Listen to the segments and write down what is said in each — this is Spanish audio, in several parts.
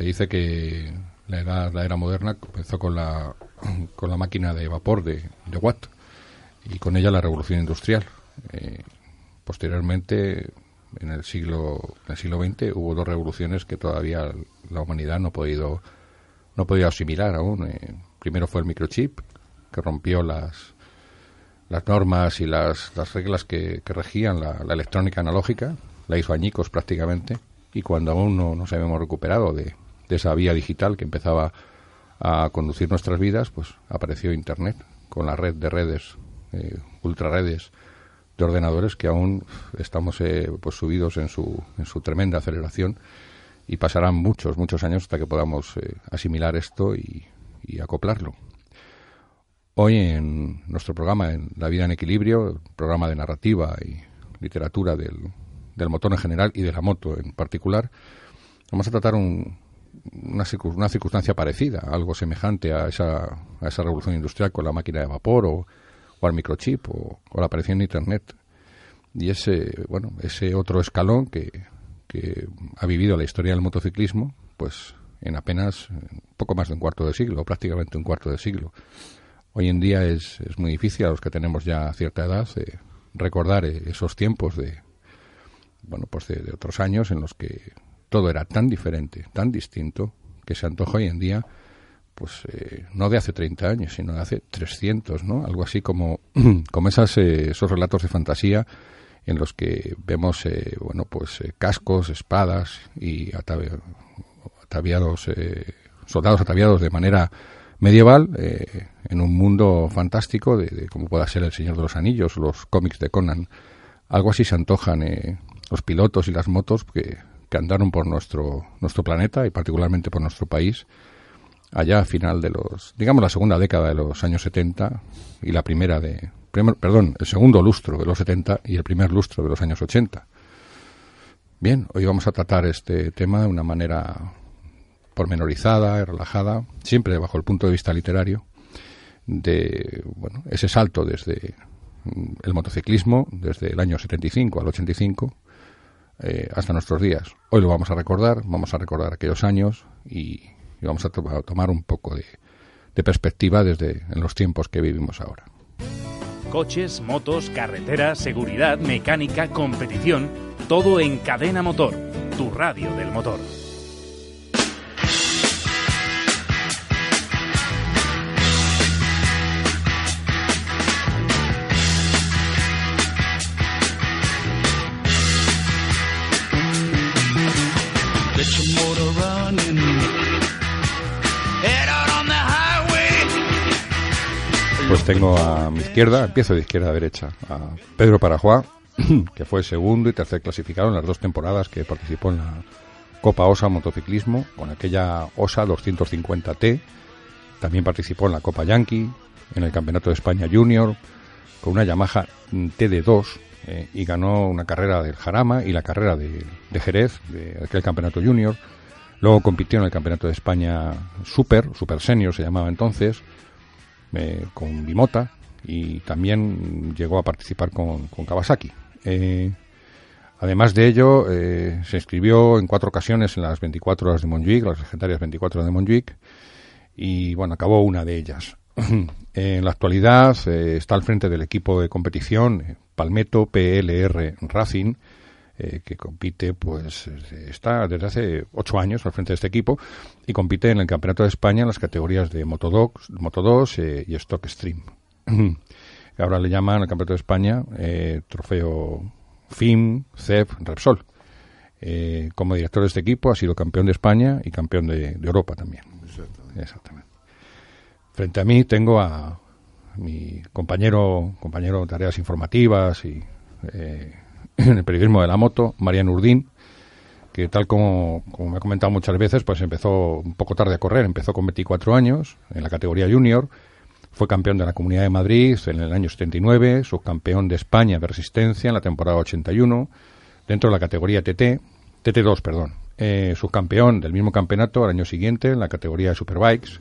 se dice que la era, la era moderna comenzó con la, con la máquina de vapor de, de Watt y con ella la revolución industrial. Eh, posteriormente, en el siglo en el siglo XX hubo dos revoluciones que todavía la humanidad no ha podido no ha podido asimilar aún. Eh, primero fue el microchip que rompió las las normas y las, las reglas que, que regían la, la, electrónica analógica, la hizo añicos prácticamente, y cuando aún no nos habíamos recuperado de, de esa vía digital que empezaba a conducir nuestras vidas, pues apareció Internet con la red de redes, eh, ultraredes de ordenadores que aún estamos eh, pues subidos en su, en su tremenda aceleración y pasarán muchos, muchos años hasta que podamos eh, asimilar esto y, y, acoplarlo. Hoy en nuestro programa, en La vida en equilibrio, programa de narrativa y literatura del, del motor en general y de la moto en particular, vamos a tratar un, una, una, circunstancia parecida, algo semejante a esa, a esa revolución industrial con la máquina de vapor o, o al microchip o, la aparición de Internet. Y ese, bueno, ese otro escalón que, que ha vivido la historia del motociclismo, pues en apenas poco más de un cuarto de siglo, prácticamente un cuarto de siglo. Hoy en día es, es muy difícil a los que tenemos ya cierta edad eh, recordar esos tiempos de, bueno, pues de, de otros años en los que todo era tan diferente, tan distinto, que se antoja hoy en día, pues eh, no de hace 30 años, sino de hace 300, ¿no? Algo así como, como esas, eh, esos relatos de fantasía en los que vemos, eh, bueno, pues cascos, espadas y ataviados, soldados ataviados de manera medieval en un mundo fantástico de, de, como pueda ser El Señor de los Anillos, los cómics de Conan. Algo así se antojan los pilotos y las motos que que andaron por nuestro, nuestro planeta y particularmente por nuestro país allá a final de los, digamos, la segunda década de los años 70 y la primera de, perdón, el segundo lustro de los 70 y el primer lustro de los años 80. Bien, hoy vamos a tratar este tema de una manera pormenorizada y relajada, siempre bajo el punto de vista literario, de bueno, ese salto desde el motociclismo, desde el año 75 al 85, eh, hasta nuestros días. Hoy lo vamos a recordar, vamos a recordar aquellos años y, vamos a, tomar un poco de, de perspectiva desde en los tiempos que vivimos ahora. Coches, motos, carreteras, seguridad, mecánica, competición, todo en cadena motor, tu radio del motor. Tengo a mi izquierda, empiezo de izquierda a derecha, a Pedro Parajuá, que fue segundo y tercer clasificado en las dos temporadas que participó en la Copa OSA Motociclismo, con aquella OSA 250T. También participó en la Copa Yankee, en el Campeonato de España Junior, con una Yamaha TD2, eh, y ganó una carrera del Jarama y la carrera de, de Jerez, de aquel Campeonato Junior. Luego compitió en el Campeonato de España Super, Super Senior se llamaba entonces, eh, con Bimota y también llegó a participar con, Kawasaki. Eh, además de ello, eh, se inscribió en cuatro ocasiones en las 24 horas de Montjuic, las legendarias 24 horas de Montjuic, y bueno, acabó una de ellas. en la actualidad está al frente del equipo de competición Palmetto PLR Racing, eh, que compite, pues está desde hace ocho años al frente de este equipo y compite en el Campeonato de España en las categorías de Moto 2, Moto 2 eh, y Stock Stream. Ahora le llaman al Campeonato de España eh, Trofeo FIM, CEP, Repsol. Como director de este equipo ha sido campeón de España y campeón de, de Europa también. Exactamente. Exactamente. Frente a mí tengo a mi compañero, compañero de tareas informativas y eh, en el periodismo de la moto, Marian Urdín, que tal como, me ha comentado muchas veces, pues empezó un poco tarde a correr, empezó con 24 años en la categoría junior, fue campeón de la Comunidad de Madrid en el año 79, subcampeón de España de resistencia en la temporada 81, dentro de la categoría TT, TT2, perdón, eh, subcampeón del mismo campeonato al año siguiente en la categoría de Superbikes,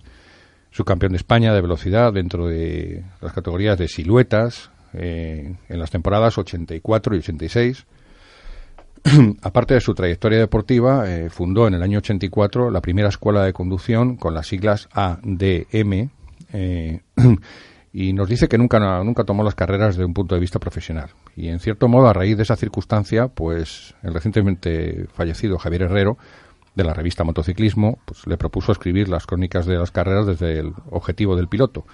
subcampeón de España de velocidad dentro de las categorías de siluetas, eh, en las temporadas 84 y 86. aparte de su trayectoria deportiva, eh, fundó en el año 84 la primera escuela de conducción con las siglas ADM eh, y nos dice que nunca, nunca tomó las carreras desde un punto de vista profesional. Y en cierto modo, a raíz de esa circunstancia, pues el recientemente fallecido Javier Herrero, de la revista Motociclismo, pues le propuso escribir las crónicas de las carreras desde el objetivo del piloto.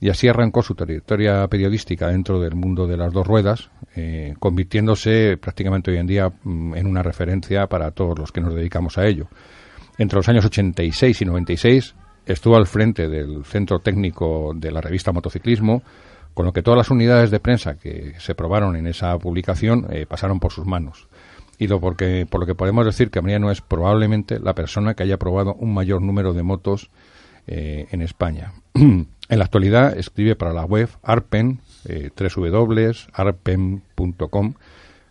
Y así arrancó su trayectoria periodística dentro del mundo de las dos ruedas, eh, convirtiéndose prácticamente hoy en día mm, en una referencia para todos los que nos dedicamos a ello. Entre los años 86 y 96 estuvo al frente del centro técnico de la revista Motociclismo, con lo que todas las unidades de prensa que se probaron en esa publicación eh, pasaron por sus manos. Y lo porque, por lo que podemos decir que Mariano es probablemente la persona que haya probado un mayor número de motos eh, en España. en la actualidad escribe para la web Arpen, eh, www.arpen.com,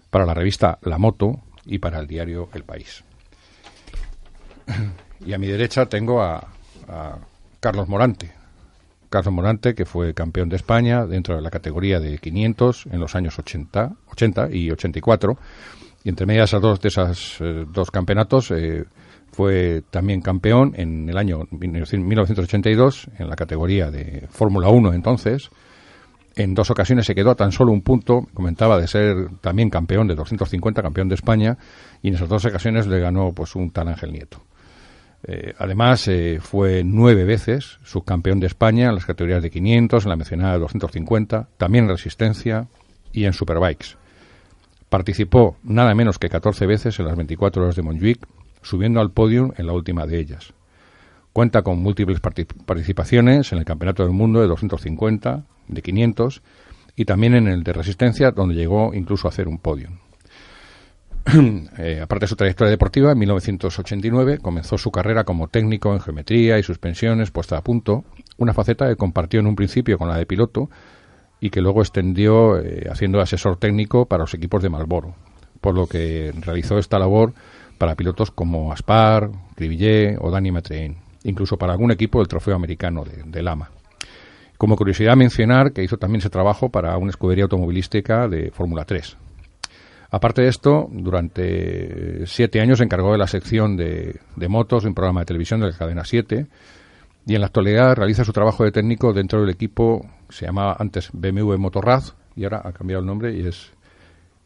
para la revista La Moto y para el diario El País. y a mi derecha tengo a, a Carlos Morante. Carlos Morante, que fue campeón de España dentro de la categoría de 500 en los años 80, 80 y 84. Y entre medias de dos, de esos eh, dos campeonatos eh, fue también campeón en el año 1982 en la categoría de Fórmula 1 entonces. En dos ocasiones se quedó a tan solo un punto, comentaba de ser también campeón de 250, campeón de España, y en esas dos ocasiones le ganó pues un tal Ángel Nieto. Eh, además, eh, fue nueve veces subcampeón de España en las categorías de 500, en la mencionada de 250, también en resistencia y en superbikes. Participó nada menos que 14 veces en las 24 horas de Montjuic, subiendo al podio en la última de ellas. Cuenta con múltiples participaciones en el Campeonato del Mundo de 250, de 500 y también en el de resistencia, donde llegó incluso a hacer un podio. Eh, aparte de su trayectoria deportiva, en 1989 comenzó su carrera como técnico en geometría y suspensiones puesta a punto, una faceta que compartió en un principio con la de piloto y que luego extendió eh, haciendo asesor técnico para los equipos de Malboro, por lo que realizó esta labor para pilotos como Aspar, Cribillet o Dani Matrein, incluso para algún equipo del trofeo americano de, de Lama. Como curiosidad mencionar que hizo también ese trabajo para una escudería automovilística de Fórmula 3, Aparte de esto, durante siete años se encargó de la sección de, motos de un programa de televisión de la cadena 7 y en la actualidad realiza su trabajo de técnico dentro del equipo que se llamaba antes BMW Motorrad y ahora ha cambiado el nombre y es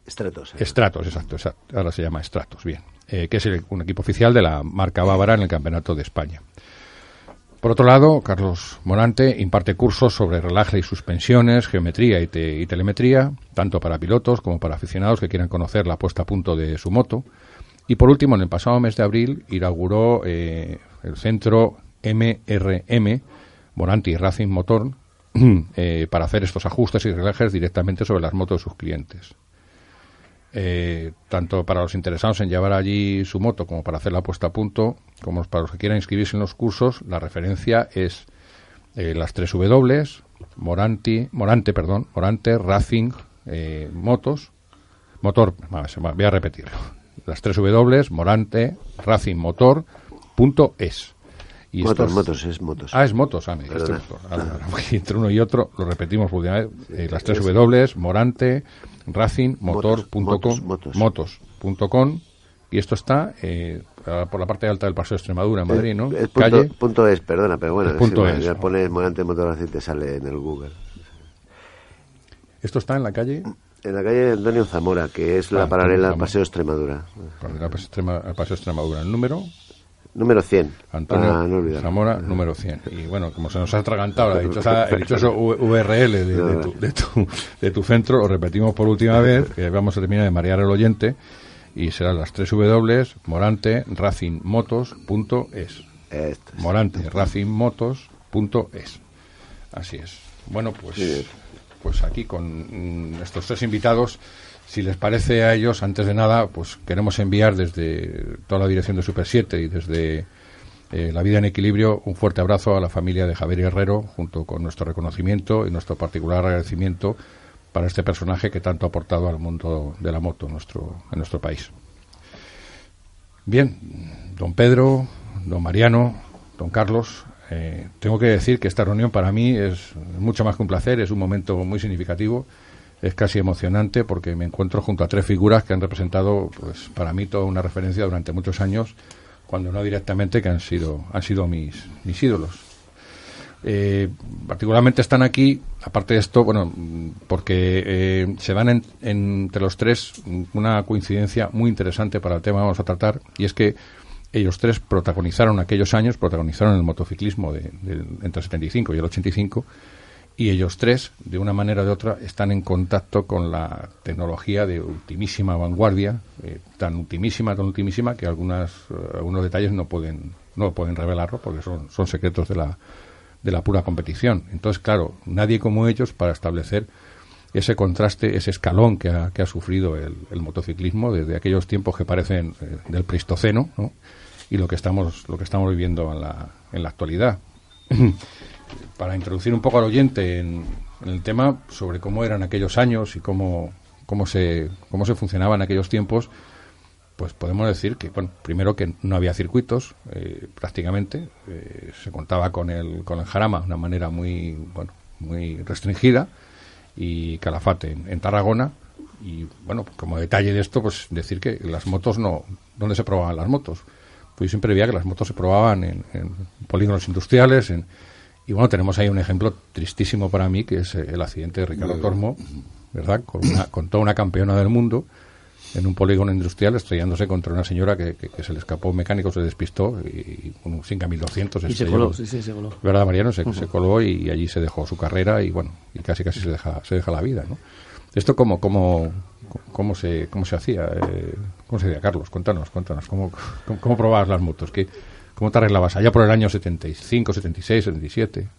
Stratos. ¿eh? Stratos, exacto, Ahora se llama Stratos, bien. Eh, que es un equipo oficial de la marca bávara en el Campeonato de España. Por otro lado, Carlos Morante imparte cursos sobre relaje y suspensiones, geometría y, telemetría, tanto para pilotos como para aficionados que quieran conocer la puesta a punto de su moto. Y por último, en el pasado mes de abril, inauguró eh, el centro MRM, Morante y Racing Motor, eh, para hacer estos ajustes y relajes directamente sobre las motos de sus clientes. Eh, tanto para los interesados en llevar allí su moto como para hacer la puesta a punto, como para los que quieran inscribirse en los cursos, la referencia es eh, las tres W, Moranti, Morante, perdón, Morante, Racing, eh, Motos, Motor, voy a repetirlo, las tres W, Morante, Racing Motor, punto es. Y motos, motos, es motos. Ah, es motos, ah, entre uno y otro, lo repetimos última vez, las tres W, Morante, racingmotor.com, motos.com, y esto está eh, por la parte alta del Paseo de Extremadura, en Madrid, ¿no? El, punto, punto, es, perdona, pero bueno, punto es, ya pones Morante Motor y te sale en el Google. ¿Esto está en la calle? En la calle Antonio Zamora, que es la ah, paralela al Paseo Extremadura. Paralela al Paseo Extremadura. ¿El número? Número 100. Antonio ah, Zamora, número 100. Y bueno, como se nos ha atragantado el dichoso URL de, tu, de, tu, centro, lo repetimos por última vez, que vamos a terminar de marear el oyente, y serán las tres W, morante, racingmotos.es. Morante, racingmotos.es. Así es. Bueno, pues, pues aquí con mm, estos tres invitados si les parece a ellos, antes de nada, pues queremos enviar desde toda la dirección de Super 7 y desde eh, La Vida en Equilibrio un fuerte abrazo a la familia de Javier Herrero, junto con nuestro reconocimiento y nuestro particular agradecimiento para este personaje que tanto ha aportado al mundo de la moto en nuestro, en nuestro país. Bien, don Pedro, don Mariano, don Carlos, eh, tengo que decir que esta reunión para mí es mucho más que un placer, es un momento muy significativo es casi emocionante porque me encuentro junto a tres figuras que han representado, pues, para mí toda una referencia durante muchos años, cuando no directamente, que han sido, han sido mis, mis ídolos. Eh, particularmente están aquí, aparte de esto, bueno, porque eh, se dan entre los tres una coincidencia muy interesante para el tema que vamos a tratar, y es que ellos tres protagonizaron aquellos años, protagonizaron el motociclismo de, entre el 75 y el 85, y ellos tres, de una manera o de otra, están en contacto con la tecnología de ultimísima vanguardia, eh, tan ultimísima, tan ultimísima, que algunas, algunos detalles no pueden, no pueden revelarlo porque son, son secretos de la, de la pura competición. Entonces, claro, nadie como ellos para establecer ese contraste, ese escalón que ha, que ha sufrido el, motociclismo desde aquellos tiempos que parecen eh, del Pleistoceno y lo que estamos lo que estamos viviendo en la, en la actualidad. para introducir un poco al oyente en, el tema sobre cómo eran aquellos años y cómo, cómo se cómo se funcionaba en aquellos tiempos, pues podemos decir que, bueno, primero que no había circuitos eh, prácticamente, eh, se contaba con el, con el jarama de una manera muy, bueno, muy restringida y Calafate en, Tarragona. Y bueno, como detalle de esto, pues decir que las motos no, ¿dónde se probaban las motos? Pues yo siempre veía que las motos se probaban en, polígonos industriales, en, y bueno, tenemos ahí un ejemplo tristísimo para mí, que es el accidente de Ricardo Tormo, ¿verdad? Con, una, con toda una campeona del mundo, en un polígono industrial estrellándose contra una señora que, se le escapó un mecánico, se despistó y, con un 5200 y se coló, sí, sí, se coló. ¿Verdad, Mariano? Se, se, coló y, allí se dejó su carrera y bueno, y casi casi se deja, se deja la vida, ¿no? ¿Esto cómo, cómo, cómo, se, cómo se hacía? Eh, ¿Cómo se hacía, Carlos? Cuéntanos, cuéntanos. ¿Cómo, cómo, probabas las motos? ¿Qué, ¿Cómo te arreglabas? Allá por el año 75, 76, 77.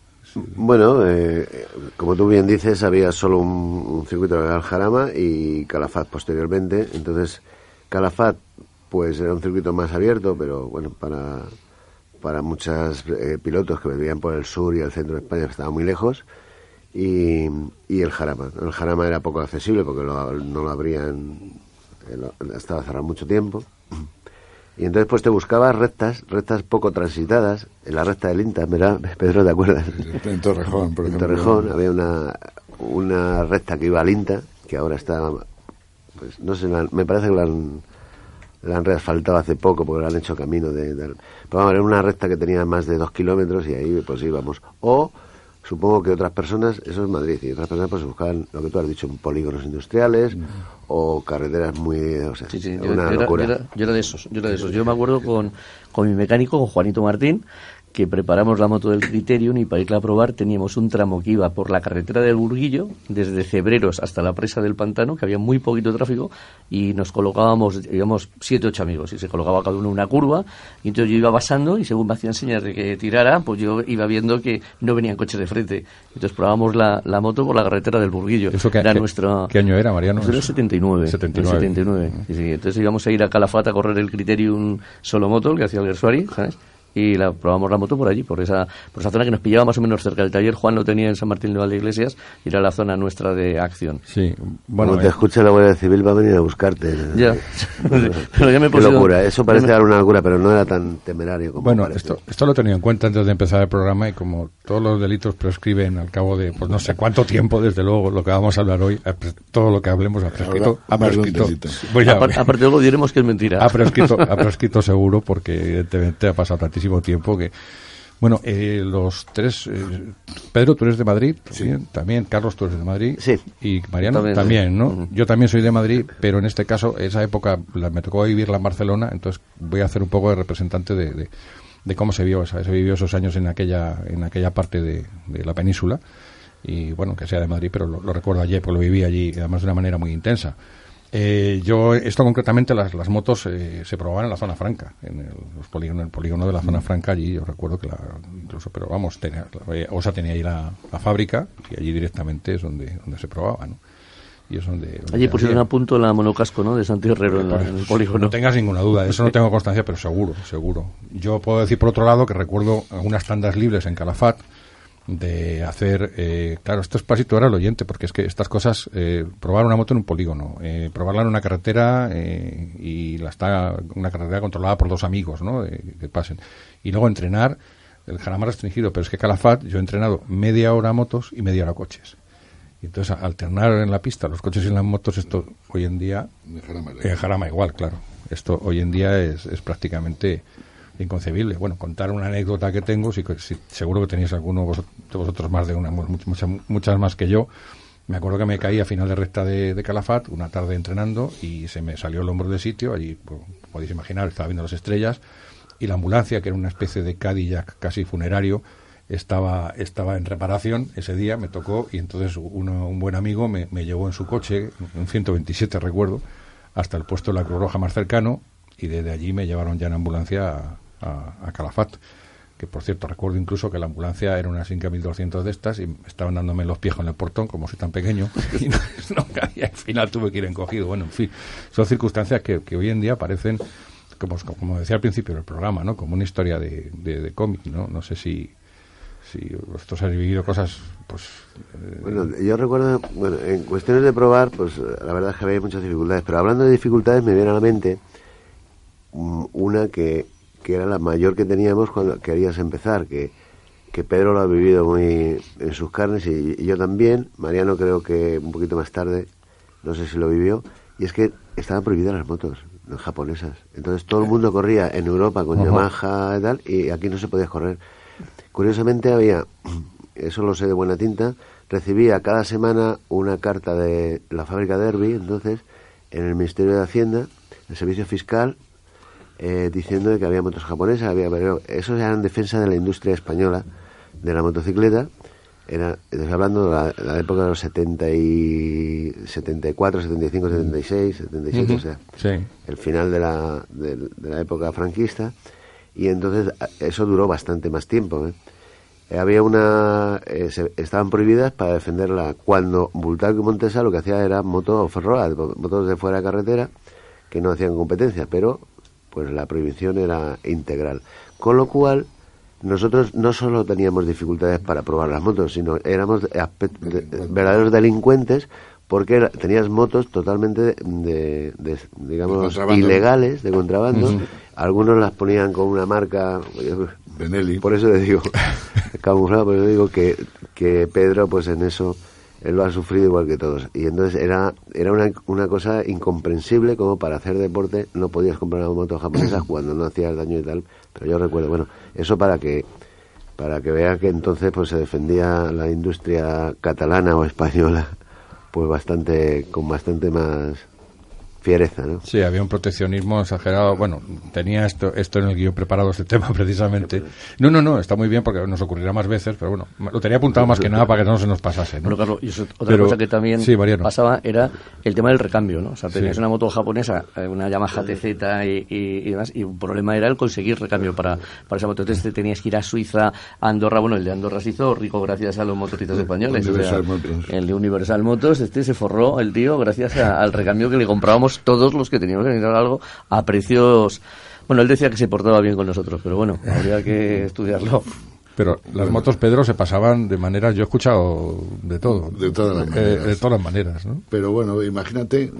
Bueno, eh, como tú bien dices, había solo un, circuito de Aljarama y Calafat posteriormente. Entonces, Calafat, pues era un circuito más abierto, pero bueno, para, para muchos eh, pilotos que vivían por el sur y el centro de España, que estaba muy lejos. Y, y el Jarama. El Jarama era poco accesible porque no lo abrían, estaba cerrado mucho tiempo. Y entonces pues te buscabas rectas, rectas poco transitadas, en la recta del INTA, ¿verdad? Pedro, ¿te acuerdas? En Torrejón, por ejemplo. En Torrejón había una, una recta que iba al INTA, que ahora está, pues no sé, me parece que la han, la han reasfaltado hace poco porque la han hecho camino de... de pero vamos, era una recta que tenía más de dos kilómetros y ahí pues íbamos. O supongo que otras personas, eso es Madrid, y otras personas pues buscaban lo que tú has dicho, polígonos industriales o carreteras muy, o sea, una locura. yo, era, de esos, yo era de esos. Yo me acuerdo con, con mi mecánico, con Juanito Martín, que preparamos la moto del Criterium y para irla a probar teníamos un tramo que iba por la carretera del Burguillo, desde Cebreros hasta la presa del Pantano, que había muy poquito tráfico, y nos colocábamos, íbamos siete, ocho amigos, y se colocaba cada uno una curva, y entonces yo iba pasando, y según me hacían señas de que tirara, pues yo iba viendo que no venían coches de frente. Entonces probábamos la, la moto por la carretera del Burguillo. ¿Eso qué, era nuestro, ¿qué año era, Mariano? Eso era 79. 79. 79. Entonces íbamos a ir a Calafata a correr el Criterium solo moto, que hacía el Gersuari, ¿sabes? Y la probamos la moto por allí, por esa, por esa zona que nos pillaba más o menos cerca del taller. Juan lo tenía en San Martín de Valdeiglesias y era la zona nuestra de acción. Sí, bueno. Cuando te eh, escucha la Guardia Civil va a venir a buscarte. Ya, pero ya me he Qué locura, eso parece dar una locura, pero no era tan temerario como Bueno, esto, esto lo he tenido en cuenta antes de empezar el programa y como todos los delitos prescriben al cabo de, pues no sé cuánto tiempo, desde luego, lo que vamos a hablar hoy, todo lo que hablemos ha prescrito. Ha prescrito aparte, luego diremos que es mentira. Ha prescrito, ha prescrito seguro porque evidentemente ha pasado tantísimo tiempo que... Bueno, eh, los tres... Eh, Pedro, tú eres de Madrid también, también. Carlos, tú eres de Madrid. Sí. Y Mariano también, ¿no? Yo también soy de Madrid, pero en este caso, esa época la, me tocó vivirla en Barcelona, entonces voy a hacer un poco de representante de, de, cómo se vio, se vivió esos años en aquella, en aquella parte de, la península. Y bueno, que sea de Madrid, pero lo, lo recuerdo ayer, porque lo viví allí, además de una manera muy intensa. Eh, yo, esto concretamente, las, las motos eh, se probaban en la zona franca, en el, los polígono, el polígono de la zona franca, allí yo recuerdo que la, incluso, pero vamos, tenía, OSA tenía ahí la, fábrica y allí directamente es donde, donde se probaba, ¿no? Y es donde, allí pusieron a punto la monocasco, ¿no? De Santiago Herrero en, en, el polígono. No tengas ninguna duda, eso no tengo constancia, pero seguro, seguro. Yo puedo decir por otro lado que recuerdo algunas tandas libres en Calafat, de hacer, eh, claro, esto es pasito ahora al oyente, porque es que estas cosas, eh, probar una moto en un polígono, eh, probarla en una carretera eh, y la está, una carretera controlada por dos amigos, ¿no? que pasen. Y luego entrenar el jarama restringido, pero es que Calafat yo he entrenado media hora motos y media hora coches. Y entonces alternar en la pista los coches y las motos, esto hoy en día... En Jarama, igual, claro. Esto hoy en día es, es prácticamente inconcebible. Bueno, contar una anécdota que tengo, si, seguro que tenéis alguno de vosotros más de una, muchas, muchas más que yo. Me acuerdo que me caí a final de recta de, Calafat, una tarde entrenando, y se me salió el hombro del sitio. Allí, pues, podéis imaginar, estaba viendo las estrellas, y la ambulancia, que era una especie de Cadillac casi funerario, estaba, estaba en reparación ese día, me tocó, y entonces un buen amigo me, me llevó en su coche, un 127 recuerdo, hasta el puesto de la Cruz Roja más cercano, y desde allí me llevaron ya en ambulancia a, a, Calafat que por cierto recuerdo incluso que la ambulancia era una Sinca 1200 de estas y estaban dándome los pies en el portón como soy tan pequeño y no, al final tuve que ir encogido. Bueno en fin son circunstancias que, hoy en día parecen como, como decía al principio del programa no como una historia de, de, cómic no no sé si si vosotros habéis vivido cosas pues eh, bueno yo recuerdo bueno en cuestiones de probar pues la verdad es que había muchas dificultades pero hablando de dificultades me viene a la mente mm, una que que era la mayor que teníamos cuando querías empezar, que, que Pedro lo ha vivido muy en sus carnes y, yo también, Mariano creo que un poquito más tarde, no sé si lo vivió, y es que estaban prohibidas las motos las japonesas. Entonces todo el mundo corría en Europa con Yamaha y tal, y aquí no se podía correr. Curiosamente había, eso lo sé de buena tinta, recibía cada semana una carta de la fábrica Derby, entonces, en el Ministerio de Hacienda, el Servicio Fiscal, eh, diciendo que había motos japonesas, había, pero eso era en defensa de la industria española de la motocicleta. Era, estoy hablando de la, época de los 70 y 74, 75, 76, 77, o sea, el final de la, de, la época franquista. Y entonces eso duró bastante más tiempo. ¿eh? Eh, había una estaban prohibidas para defenderla cuando Bultaco y Montesa lo que hacía era moto off motos de fuera de carretera que no hacían competencia pero pues la prohibición era integral. Con lo cual, nosotros no solo teníamos dificultades para probar las motos, sino éramos verdaderos delincuentes porque tenías motos totalmente de, digamos ilegales de contrabando. Algunos las ponían con una marca Benelli por eso le digo camuflado por eso digo que, que Pedro pues en eso él lo ha sufrido igual que todos. Y entonces era, era una, una cosa incomprensible como para hacer deporte no podías comprar una moto japonesa cuando no hacías daño y tal. Pero yo recuerdo, bueno, eso para que para que vea que entonces pues se defendía la industria catalana o española pues bastante con bastante más fiereza, ¿no? Sí, había un proteccionismo exagerado. Bueno, tenía esto esto en el guion preparado este tema precisamente. No, no, no, está muy bien porque nos ocurrirá más veces, pero bueno, lo tenía apuntado más que nada para que no se nos pasase, ¿no? claro, y otra cosa que también pasaba era el tema del recambio, ¿no? O sea, tenías una moto japonesa, eh, una Yamaha TZ y, y, demás, y un problema era el conseguir recambio para, para esa moto. Entonces tenías que ir a Suiza, a Andorra, bueno, el de Andorra se hizo rico gracias a los motoritos españoles. El de Universal Motors, este se forró el tío gracias al recambio que le comprábamos todos los que teníamos que necesitar algo a precios. Bueno, él decía que se portaba bien con nosotros, pero bueno, habría que estudiarlo. Pero las motos, Pedro, se pasaban de maneras, yo he escuchado de todo. De todas las eh, maneras. de todas las maneras, ¿no? Pero bueno, imagínate,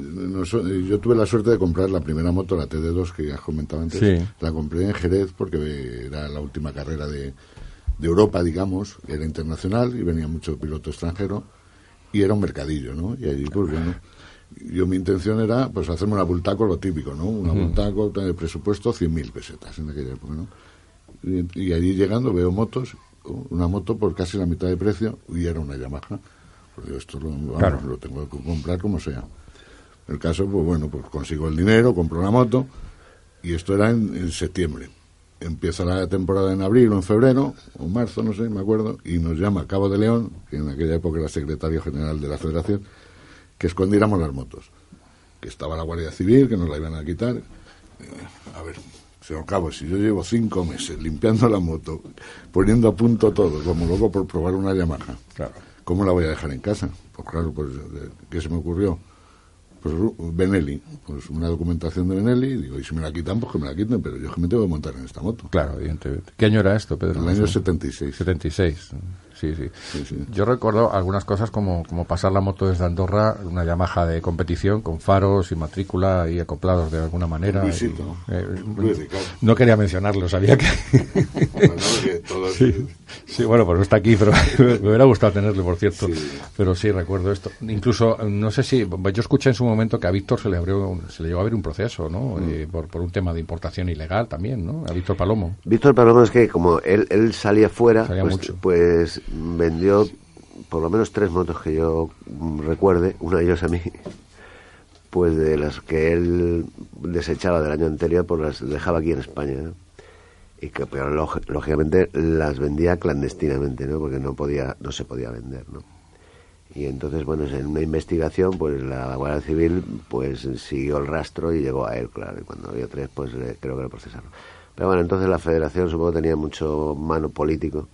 yo tuve la suerte de comprar la primera moto, la TD2, que ya comentaba antes. La compré en Jerez porque era la última carrera de, de Europa, digamos, era internacional y venía mucho piloto extranjero y era un mercadillo, ¿no? Y allí, pues bueno yo mi intención era pues hacerme una bultaco lo típico no una bultaco de presupuesto 100.000 pesetas en aquella época no y, allí llegando veo motos una moto por casi la mitad de precio y era una Yamaha. Pues esto lo, lo tengo que comprar como sea. El caso pues bueno pues consigo el dinero compro la moto y esto era en, septiembre. Empieza la temporada en abril o en febrero o marzo no sé me acuerdo y nos llama Cabo de León que en aquella época era secretario general de la Federación que escondiéramos las motos. Que estaba la Guardia Civil, que nos la iban a quitar. Eh, a ver, señor Cabo, si yo llevo cinco meses limpiando la moto, poniendo a punto todo, como loco por probar una Yamaha, claro. ¿cómo la voy a dejar en casa? Pues claro, pues, ¿qué se me ocurrió? Pues Benelli, pues una documentación de Benelli, digo, y si me la quitan, pues que me la quiten, pero yo que me tengo que montar en esta moto. Claro, evidentemente. ¿Qué año era esto, Pedro? El año 76. 76. Sí, sí, Yo recuerdo algunas cosas como, como pasar la moto desde Andorra, una Yamaha de competición con faros y matrícula y acoplados de alguna manera. Eh, no quería mencionarlo, sabía que... sí, bueno, pues no está aquí, pero me hubiera gustado tenerlo, por cierto. Pero sí, recuerdo esto. Incluso, no sé si... Yo escuché en su momento que a Víctor se le, abrió, se le llevó a abrir un proceso, ¿no? Mm. Eh, por, por un tema de importación ilegal también, ¿no? A Víctor Palomo. Víctor Palomo es que como él, él salía fuera, pues, pues, vendió por lo menos tres motos que yo recuerde, una de ellas a mí, pues de las que él desechaba del año anterior, pues las dejaba aquí en España. Y que, pero lógicamente las vendía clandestinamente, ¿no? Porque no podía, no se podía vender, ¿no? Y entonces, bueno, en una investigación, pues la Guardia Civil, pues siguió el rastro y llegó a él, claro. Y cuando había tres, pues creo que lo procesaron. Pero bueno, entonces la Federación supongo tenía mucho mano político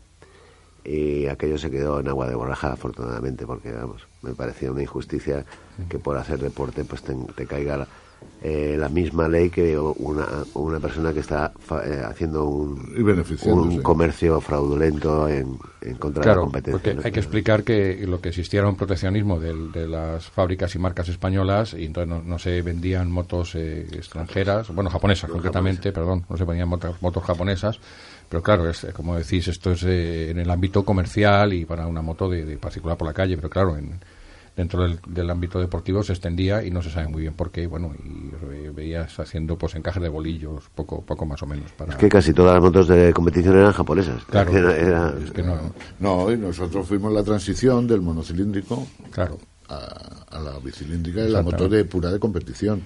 y aquello se quedó en agua de borraja, afortunadamente, porque, vamos, me parecía una injusticia que por hacer deporte, pues te, caiga eh, la misma ley que una, una persona que está eh, haciendo un, un comercio fraudulento en, contra de la competencia. Porque hay que explicar que lo que existía era un proteccionismo de, las fábricas y marcas españolas y entonces no, se vendían motos eh, extranjeras, bueno, japonesas concretamente, perdón, no se vendían motos, motos japonesas. Pero claro, es, como decís, esto es en el ámbito comercial y para una moto de, de particular por la calle, pero claro, en, dentro del, ámbito deportivo se extendía y no se sabe muy bien por qué. Bueno, y veías haciendo pues encajes de bolillos, poco poco más o menos. Para... Es que casi todas las motos de competición eran japonesas. Claro, es que no. no, y nosotros fuimos la transición del monocilíndrico claro. a, la bicilíndrica y la moto de pura de competición.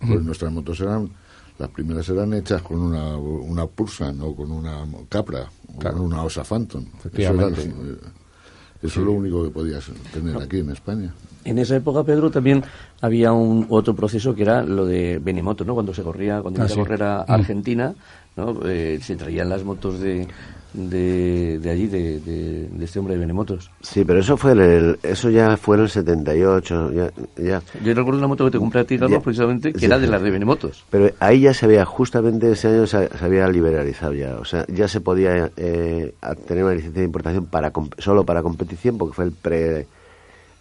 Pues nuestras motos eran las primeras eran hechas con una, una Pursan o con una Capra o con una Osa Phantom. Efectivamente. Eso es lo único que podías tener aquí en España. En esa época, Pedro, también había un otro proceso que era lo de Benemoto, ¿no? Cuando se corría, cuando iba a ah, correr a mm. Argentina, ¿no? Eh, se traían las motos de, de, de allí, de, de, este hombre de Benemotos. Sí, pero eso fue el, eso ya fue en el 78. Ya, ya. Yo recuerdo una moto que te compré a ti, Carlos, precisamente, que era de las de Benemotos. Pero ahí ya se había, justamente ese año se, había liberalizado ya. O sea, ya se podía eh, tener una licencia de importación para solo para competición, porque fue el pre.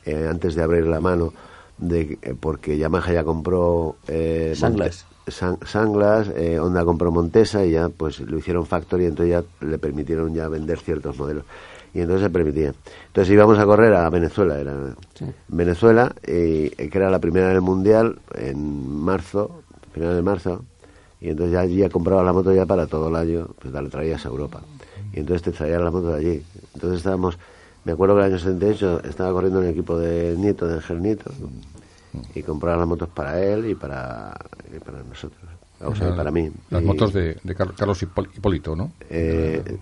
Eh, antes de abrir la mano, de eh, porque Yamaha ya compró. Eh, Sanglas, eh, Honda compró Montesa y ya pues lo hicieron factory y entonces ya le permitieron ya vender ciertos modelos y entonces se permitía. Entonces íbamos a correr a Venezuela, era Venezuela, y, que era la primera del mundial en marzo, final de marzo, y entonces ya, ya compraba la moto ya para todo el año, pues la traías a Europa. Y entonces te traías la moto de allí. Entonces estábamos, me acuerdo que el año 78 estaba corriendo en el equipo de Nieto, de Ángel Nieto, y comprar las motos para él y para, para nosotros. O sea, para mí. Las motos de, de Carlos Hipólito, ¿no? Eh,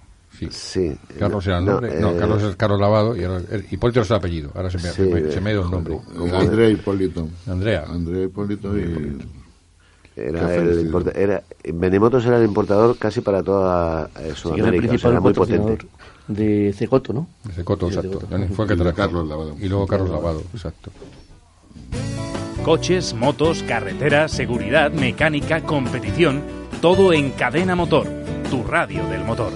sí. Carlos era el nombre. No, Carlos es Carlos Lavado y Hipólito es el apellido. Ahora se me, se me ha ido el nombre. Andrea Hipólito. Andrea. Andrea Hipólito y. Era el era Benemotos era el importador casi para toda eh, Sudamérica, sí, era, muy potente. De Cecoto, ¿no? De Cecoto, exacto. Fue que Carlos Lavado. Y luego Carlos Lavado, exacto. Coches, motos, carretera, seguridad, mecánica, competición, todo en cadena motor, tu radio del motor.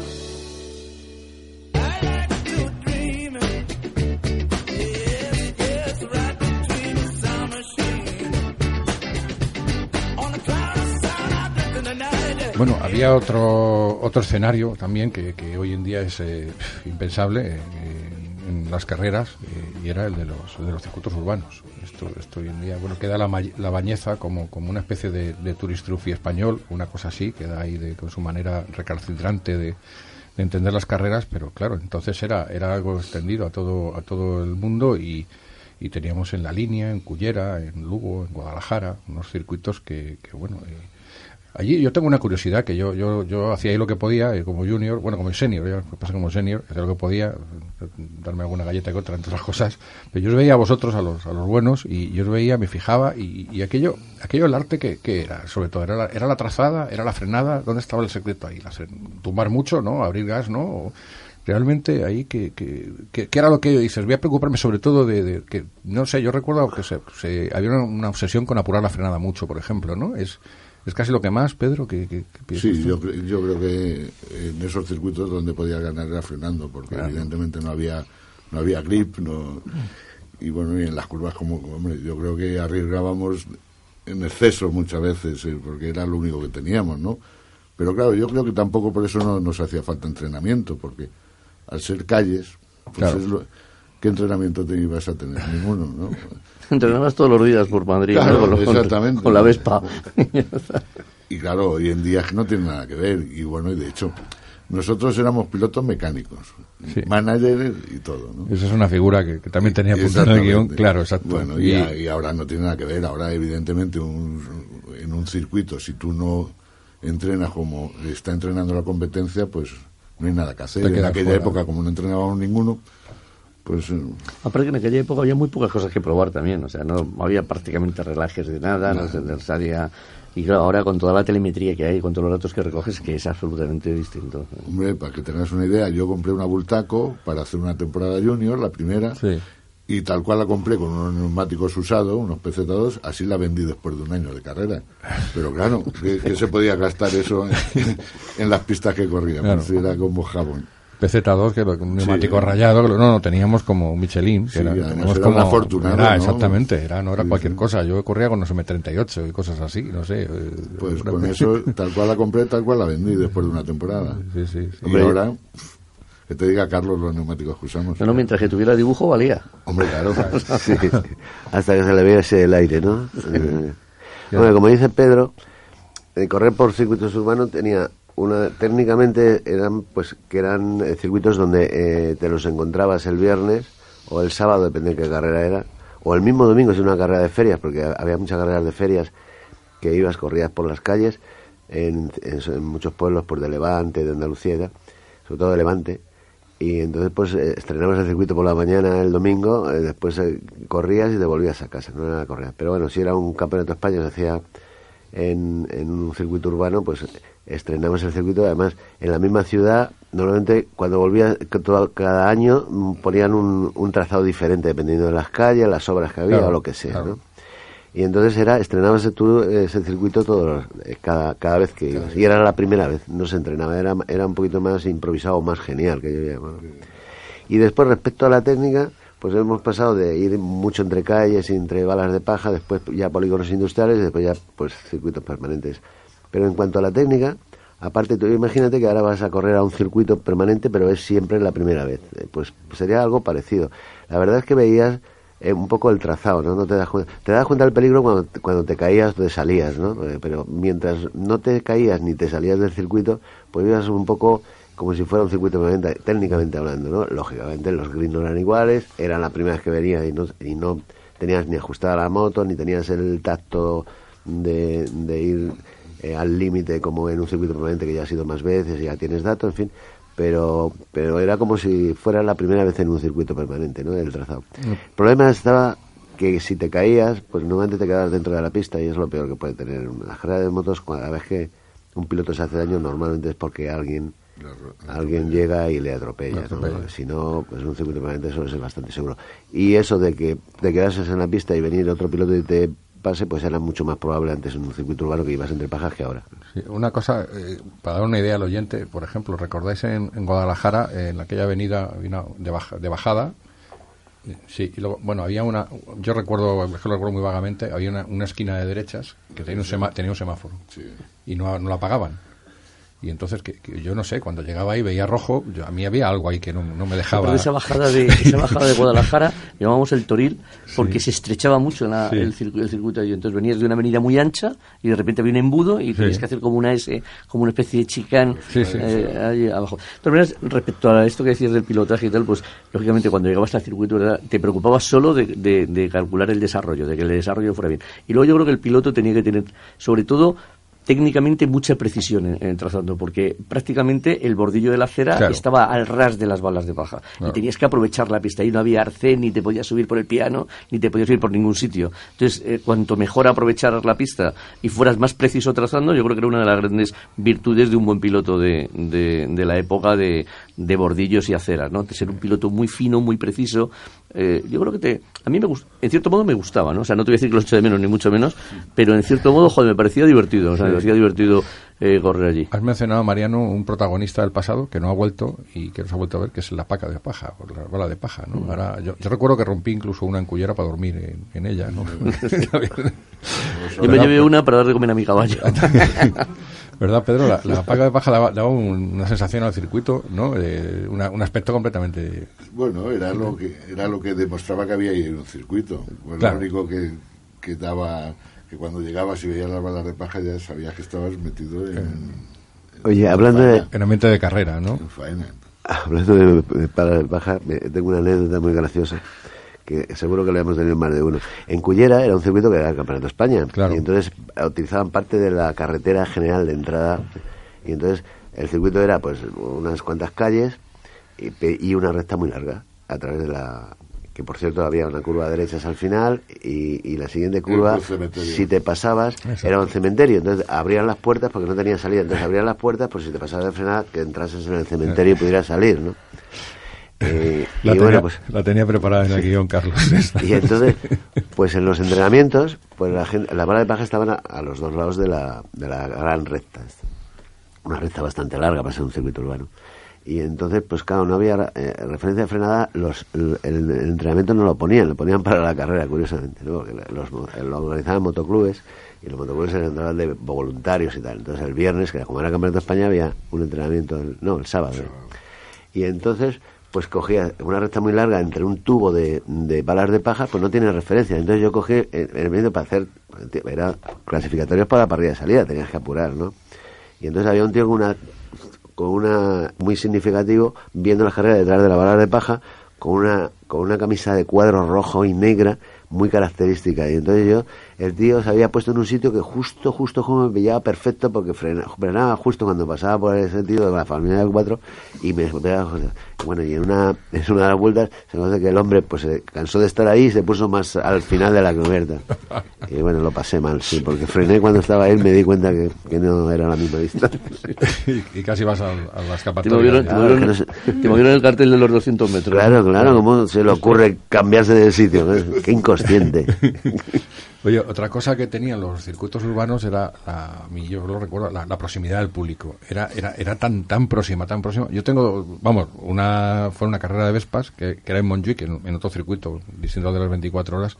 Bueno, había otro otro escenario también que, hoy en día es eh, impensable eh, en las carreras eh, y era el de los, de los circuitos urbanos esto, hoy en día, bueno, queda la, la bañeza como, como una especie de, de turistrufi español, una cosa así, queda ahí de, con su manera recalcitrante de, entender las carreras, pero claro, entonces era, era algo extendido a todo, a todo el mundo y, y teníamos en la línea, en Cullera, en Lugo, en Guadalajara, unos circuitos que, que bueno, eh, Allí yo tengo una curiosidad, que yo yo, yo hacía ahí lo que podía, como junior, bueno, como senior, ya pasa como senior, hacía lo que podía, darme alguna galleta y otra, entre otras cosas, pero yo os veía a vosotros, a los, a los buenos, y yo os veía, me fijaba, y, aquello, aquello el arte que, era, sobre todo, era la, era la trazada, era la frenada, ¿dónde estaba el secreto ahí? tumbar mucho, ¿no? Abrir gas, ¿no? realmente ahí que, que, que, era lo que dices voy a preocuparme sobre todo de, que no sé yo recuerdo que se, había una, una, obsesión con apurar la frenada mucho por ejemplo no es ¿Es casi lo que más, Pedro? que sí, yo, yo, creo que en esos circuitos donde podía ganar era frenando, porque evidentemente no había no había grip, no y bueno, y en las curvas como, hombre, yo creo que arriesgábamos en exceso muchas veces, eh, porque era lo único que teníamos, ¿no? Pero claro, yo creo que tampoco por eso no nos hacía falta entrenamiento, porque al ser calles, pues es lo, ¿qué entrenamiento te ibas a tener? Ninguno, ¿no? Entrenabas todos los días por Madrid, Con, exactamente. Con la Vespa. y claro, hoy en día no tiene nada que ver. Y bueno, y de hecho, nosotros éramos pilotos mecánicos, managers y todo. ¿no? Esa es una figura que, también tenía apuntado en el guion, claro, exacto. Bueno, y, ahora no tiene nada que ver. Ahora, evidentemente, en un circuito, si tú no entrenas como está entrenando la competencia, pues no hay nada que hacer. En aquella época, como no entrenábamos ninguno, pues... Eh, Aparte que en aquella época había muy pocas cosas que probar también, o sea, no había prácticamente relajes de nada, no, se necesaria... Y claro, ahora con toda la telemetría que hay, con todos los datos que recoges, que es absolutamente distinto. Hombre, para que tengas una idea, yo compré una Bultaco para hacer una temporada junior, la primera, y tal cual la compré con unos neumáticos usados, unos PZ2, así la vendí después de un año de carrera. Pero claro, que, se podía gastar eso en, las pistas que corríamos, era como jabón. PZ2, que era un neumático rayado, no, no, teníamos como Michelin, que era, como, una fortuna. Era, exactamente, era, no era cualquier cosa. Yo corría con los M38 y cosas así, no sé. Eh, pues con eso, tal cual la compré, tal cual la vendí después de una temporada. Sí, sí. Y ahora, que te diga Carlos los neumáticos que usamos. No, mientras que tuviera dibujo valía. Hombre, claro. Hasta que se le viese el aire, ¿no? Bueno, como dice Pedro, eh, correr por circuitos urbanos tenía una, técnicamente eran pues que eran eh, circuitos donde eh, te los encontrabas el viernes o el sábado, depende de qué carrera era, o el mismo domingo si una carrera de ferias, porque había muchas carreras de ferias que ibas, corrías por las calles en, muchos pueblos por de Levante, de Andalucía, sobre todo de Levante, y entonces pues eh, estrenabas el circuito por la mañana el domingo, después corrías y te volvías a casa, no era la correa. Pero bueno, si era un campeonato de España, se hacía en, en un circuito urbano, pues estrenamos el circuito, además en la misma ciudad, normalmente cuando volvía cada año mm, ponían un, un, trazado diferente dependiendo de las calles, las obras que había o lo que sea, ¿no? Y entonces era, estrenabas ese, ese circuito todo, eh, cada, cada vez que ibas. Y era la primera vez, no se entrenaba, era, era un poquito más improvisado, más genial que yo llamaba. Y después, respecto a la técnica, pues hemos pasado de ir mucho entre calles y entre balas de paja, después ya polígonos industriales después ya pues circuitos permanentes. Pero en cuanto a la técnica, aparte tú imagínate que ahora vas a correr a un circuito permanente, pero es siempre la primera vez. Eh, pues sería algo parecido. La verdad es que veías eh, un poco el trazado, ¿no? no te, das cuenta, te das cuenta del peligro cuando, cuando te caías o te salías, ¿no? Eh, pero mientras no te caías ni te salías del circuito, pues ibas un poco como si fuera un circuito permanente, técnicamente hablando, ¿no? Lógicamente los greens no eran iguales, eran la primera vez que venías y no, y no tenías ni ajustada la moto, ni tenías el tacto de, de ir eh, al límite como en un circuito permanente que ya has ido más veces y ya tienes datos, en fin, pero, pero era como si fuera la primera vez en un circuito permanente, ¿no? El trazado. El problema estaba que si te caías, pues normalmente te quedabas dentro de la pista y es lo peor que puede tener. La carrera de motos, cada vez que un piloto se hace daño, normalmente es porque alguien alguien llega y le atropella, si no pues un circuito permanente eso es bastante seguro y eso de que te quedases en la pista y venir otro piloto y te pase, pues era mucho más probable antes en un circuito urbano que ibas entre pajas que ahora. una cosa, eh, para dar una idea al oyente, por ejemplo, ¿recordáis en, Guadalajara, en aquella avenida de, de bajada? Sí, y luego, bueno, había una, yo recuerdo, lo recuerdo muy vagamente, había una, esquina de derechas que tenía un, tenía un semáforo y no, no la apagaban. Y entonces, que, yo no sé, cuando llegaba ahí veía rojo, yo, a mí había algo ahí que no, no me dejaba. esa bajada de, esa bajada de Guadalajara llamamos el Toril porque se estrechaba mucho el, circuito, el circuito y entonces venías de una avenida muy ancha y de repente había un embudo y tenías que hacer como una S, como una especie de chicán eh, ahí abajo. De respecto a esto que decías del pilotaje y tal, pues lógicamente cuando llegabas al circuito te preocupabas solo de, de, de calcular el desarrollo, de que el desarrollo fuera bien. Y luego yo creo que el piloto tenía que tener, sobre todo, técnicamente mucha precisión en, el trazado, porque prácticamente el bordillo de la acera estaba al ras de las balas de paja. Y tenías que aprovechar la pista. Ahí no había arce, ni te podías subir por el piano, ni te podías subir por ningún sitio. Entonces, eh, cuanto mejor aprovecharas la pista y fueras más preciso trazando, yo creo que era una de las grandes virtudes de un buen piloto de, de, la época de, de bordillos y aceras, ¿no? De ser un piloto muy fino, muy preciso. Eh, yo creo que te, a mí me en cierto modo me gustaba, ¿no? O sea, no te voy a decir que lo eché de menos ni mucho menos, pero en cierto modo, joder, me parecía divertido, o sea, me parecía divertido eh, correr allí. Has mencionado, Mariano, un protagonista del pasado que no ha vuelto y que nos ha vuelto a ver, que es la paca de paja, o la bala de paja, ¿no? Mm. Ahora, yo, recuerdo que rompí incluso una encullera para dormir en, ella, ¿no? yo me llevé una para dar de comer a mi caballo. ¿Verdad, Pedro? La, la paca de paja daba, una sensación al circuito, ¿no? un aspecto completamente... Bueno, era lo que era lo que demostraba que había ahí en un circuito. Lo único que, que daba que cuando llegabas y veías las balas de paja ya sabías que estabas metido en... Oye, hablando de... En ambiente de carrera, ¿no? Hablando de, balas de paja, tengo una anécdota muy graciosa que seguro que lo hemos tenido más de uno. En Cullera era un circuito que era el Campeonato de España. Y entonces utilizaban parte de la carretera general de entrada. Y entonces el circuito era pues unas cuantas calles y, y una recta muy larga a través de la, que por cierto había una curva a derechas al final y, la siguiente curva, si te pasabas, era un cementerio. Entonces abrían las puertas porque no tenía salida. Entonces abrían las puertas por si te pasabas de frenar, que entrases en el cementerio y pudieras salir, ¿no? Eh, la, y tenía, bueno, pues, la tenía preparada en el guion, Carlos. Y entonces, pues en los entrenamientos, pues la, gente, la bala de paja estaban a, los dos lados de la, de la gran recta. Una recta bastante larga para ser un circuito urbano y entonces pues claro no había eh, referencia de frenada los el, entrenamiento no lo ponían lo ponían para la carrera curiosamente ¿no? los, lo organizaban motoclubes y los motoclubes eran de voluntarios y tal entonces el viernes que como era campeonato de España había un entrenamiento no el sábado y entonces pues cogía una recta muy larga entre un tubo de, de balas de paja, pues no tiene referencia. Entonces yo cogí el medio para hacer, era clasificatorios para la parrilla de salida, tenías que apurar, ¿no? Y entonces había un tío con una con una muy significativo viendo la carrera detrás de la bala de paja con una con una camisa de cuadro rojo y negra muy característica y entonces yo el tío se había puesto en un sitio que justo, justo como me pillaba perfecto porque frenaba, justo cuando pasaba por el sentido de la familia del 4 y me bueno y en una, en una de las vueltas se conoce que el hombre pues se cansó de estar ahí y se puso más al final de la cubierta. Y bueno lo pasé mal sí porque frené cuando estaba ahí me di cuenta que, que no era la misma distancia. Y, casi vas a, la escapatoria te movieron, el cartel de los 200 metros. Claro claro cómo se le ocurre cambiarse de sitio qué inconsciente Oye, otra cosa que tenían los circuitos urbanos era, la, yo lo recuerdo, la, proximidad del público. Era, era, era tan, tan próxima, tan próxima. Yo tengo, vamos, una, fue una carrera de Vespas que, que era en Montjuic, en, en, otro circuito, distinto de las 24 horas,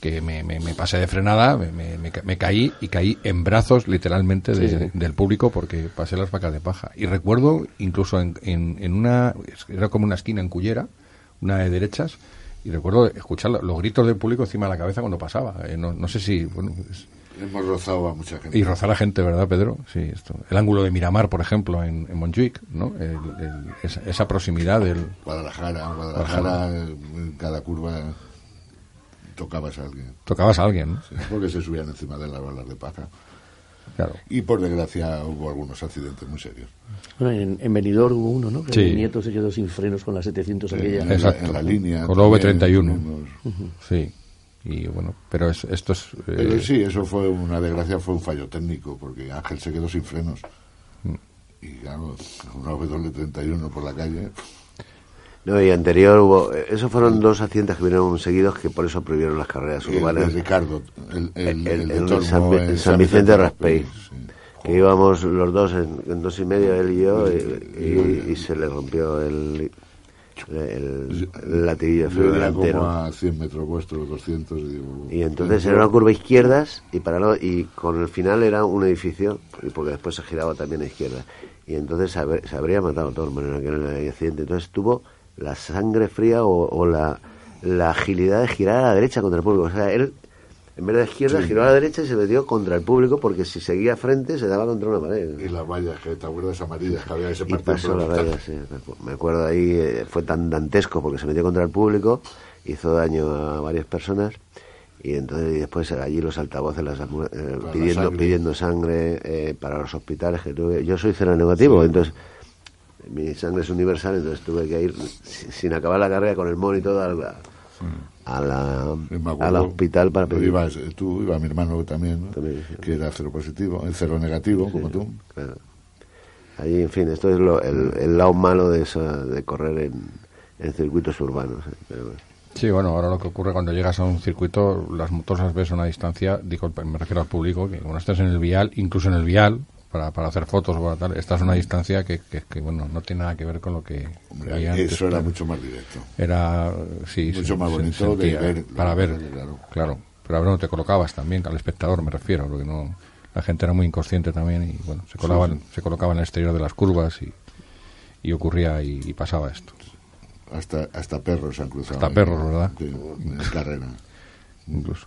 que me, me, pasé de frenada, me, me, caí y caí en brazos literalmente del público porque pasé las vacas de paja. Y recuerdo incluso en, en, en una, era como una esquina en Cullera, una de derechas, y recuerdo escuchar los gritos del público encima de la cabeza cuando pasaba. Eh, no, no, sé si... Bueno, Hemos rozado a mucha gente. Y rozar a gente, ¿verdad, Pedro? Sí, esto. El ángulo de Miramar, por ejemplo, en, en Montjuic, ¿no? esa, proximidad del... Guadalajara, Guadalajara, en cada curva tocabas a alguien. Tocabas a alguien, ¿no? porque se subían encima de las balas de paja. Y por desgracia hubo algunos accidentes muy serios. Bueno, en, en Benidorm hubo uno, ¿no? Que el nieto se quedó sin frenos con la 700 aquella. En, Exacto. En la, línea. Con la V31. Sí. Y bueno, pero esto es... Eh, pero sí, eso fue una desgracia, fue un fallo técnico, porque Ángel se quedó sin frenos. Mm. Y claro, una W31 por la calle... No, y anterior hubo. Esos fueron dos accidentes que vinieron seguidos que por eso prohibieron las carreras urbanas. El, Ricardo, el, el, San, Vicente de Raspey. Que íbamos los dos en, dos y medio, él y yo, y, se le rompió el, el, latiguillo de freno delantero. Como a 100 metros vuestros, 200. Y, entonces era una curva izquierdas y para y con el final era un edificio, porque después se giraba también a izquierda. Y entonces se, habría matado todo el en aquel accidente. Entonces tuvo la sangre fría o, la, la, agilidad de girar a la derecha contra el público. O sea, él, en vez de la izquierda, giró a la derecha y se metió contra el público porque si seguía frente se daba contra una pared. Y las vallas, que te acuerdas amarillas que había ese Y pasó sí. Me acuerdo ahí, eh, fue tan dantesco porque se metió contra el público, hizo daño a varias personas y entonces y después allí los altavoces las, eh, pidiendo, sangre. pidiendo sangre eh, para los hospitales que tuve. Yo soy cero negativo, entonces mi sangre es universal, entonces tuve que ir sin acabar la carrera con el monitor a la, a la, al hospital para pedir. tú, iba mi hermano también, que era cero positivo, cero negativo, como tú. Ahí, en fin, esto es lo, el, lado malo de, de correr en, circuitos urbanos. ¿eh? Sí, bueno, ahora lo que ocurre cuando llegas a un circuito, las motos las ves a una distancia, digo, me refiero al público, que cuando estás en el vial, incluso en el vial, para, para hacer fotos o para tal, estás a una distancia que, que, bueno, no tiene nada que ver con lo que Eso era mucho más directo. Era, sí, mucho más bonito de ver. Para ver, claro. claro. Pero ahora no te colocabas también, al espectador me refiero, porque no la gente era muy inconsciente también y bueno, se colaban, se colocaba en el exterior de las curvas y, y ocurría y, pasaba esto. Hasta, hasta perros han cruzado. Hasta perros, ¿verdad? en carrera. Incluso.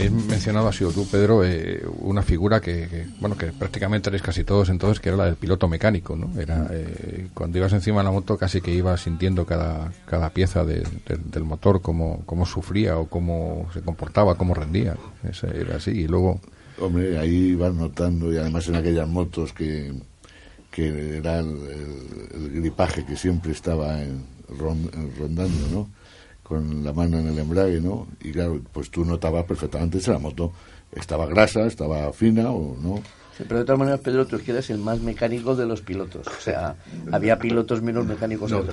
He mencionado, ha sido tú, Pedro, eh, una figura que, bueno, que prácticamente eres casi todos entonces, que era la del piloto mecánico, ¿no? Era, eh, cuando ibas encima de la moto casi que ibas sintiendo cada, cada pieza del motor, cómo, cómo sufría o cómo se comportaba, cómo rendía. era así. Y luego... Hombre, ahí ibas notando, y además en aquellas motos que, que era el, gripaje que siempre estaba rondando, ¿no? Con la mano en el embrague, ¿no? Y claro, pues tú notabas perfectamente si la moto estaba grasa, estaba fina o no. Sí, pero de todas maneras, Pedro, tú es que eres el más mecánico de los pilotos. O sea, había pilotos menos mecánicos. No,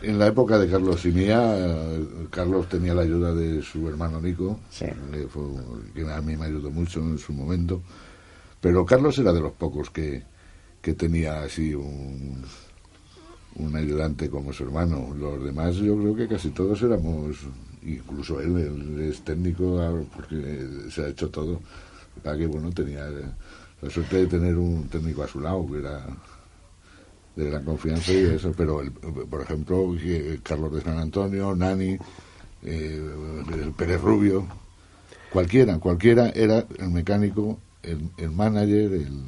en la época de Carlos y mía, Carlos tenía la ayuda de su hermano Nico, sí. que a mí me ayudó mucho en su momento. Pero Carlos era de los pocos que, que tenía así un, un ayudante como su hermano. Los demás yo creo que casi todos éramos, incluso él, él es técnico ah, porque se ha hecho todo. Para que bueno, tenía la suerte de tener un técnico a su lado que era de gran confianza y eso, pero por ejemplo Carlos de San Antonio, Nani, eh, el Pérez Rubio, cualquiera, cualquiera era el mecánico, el, el manager, el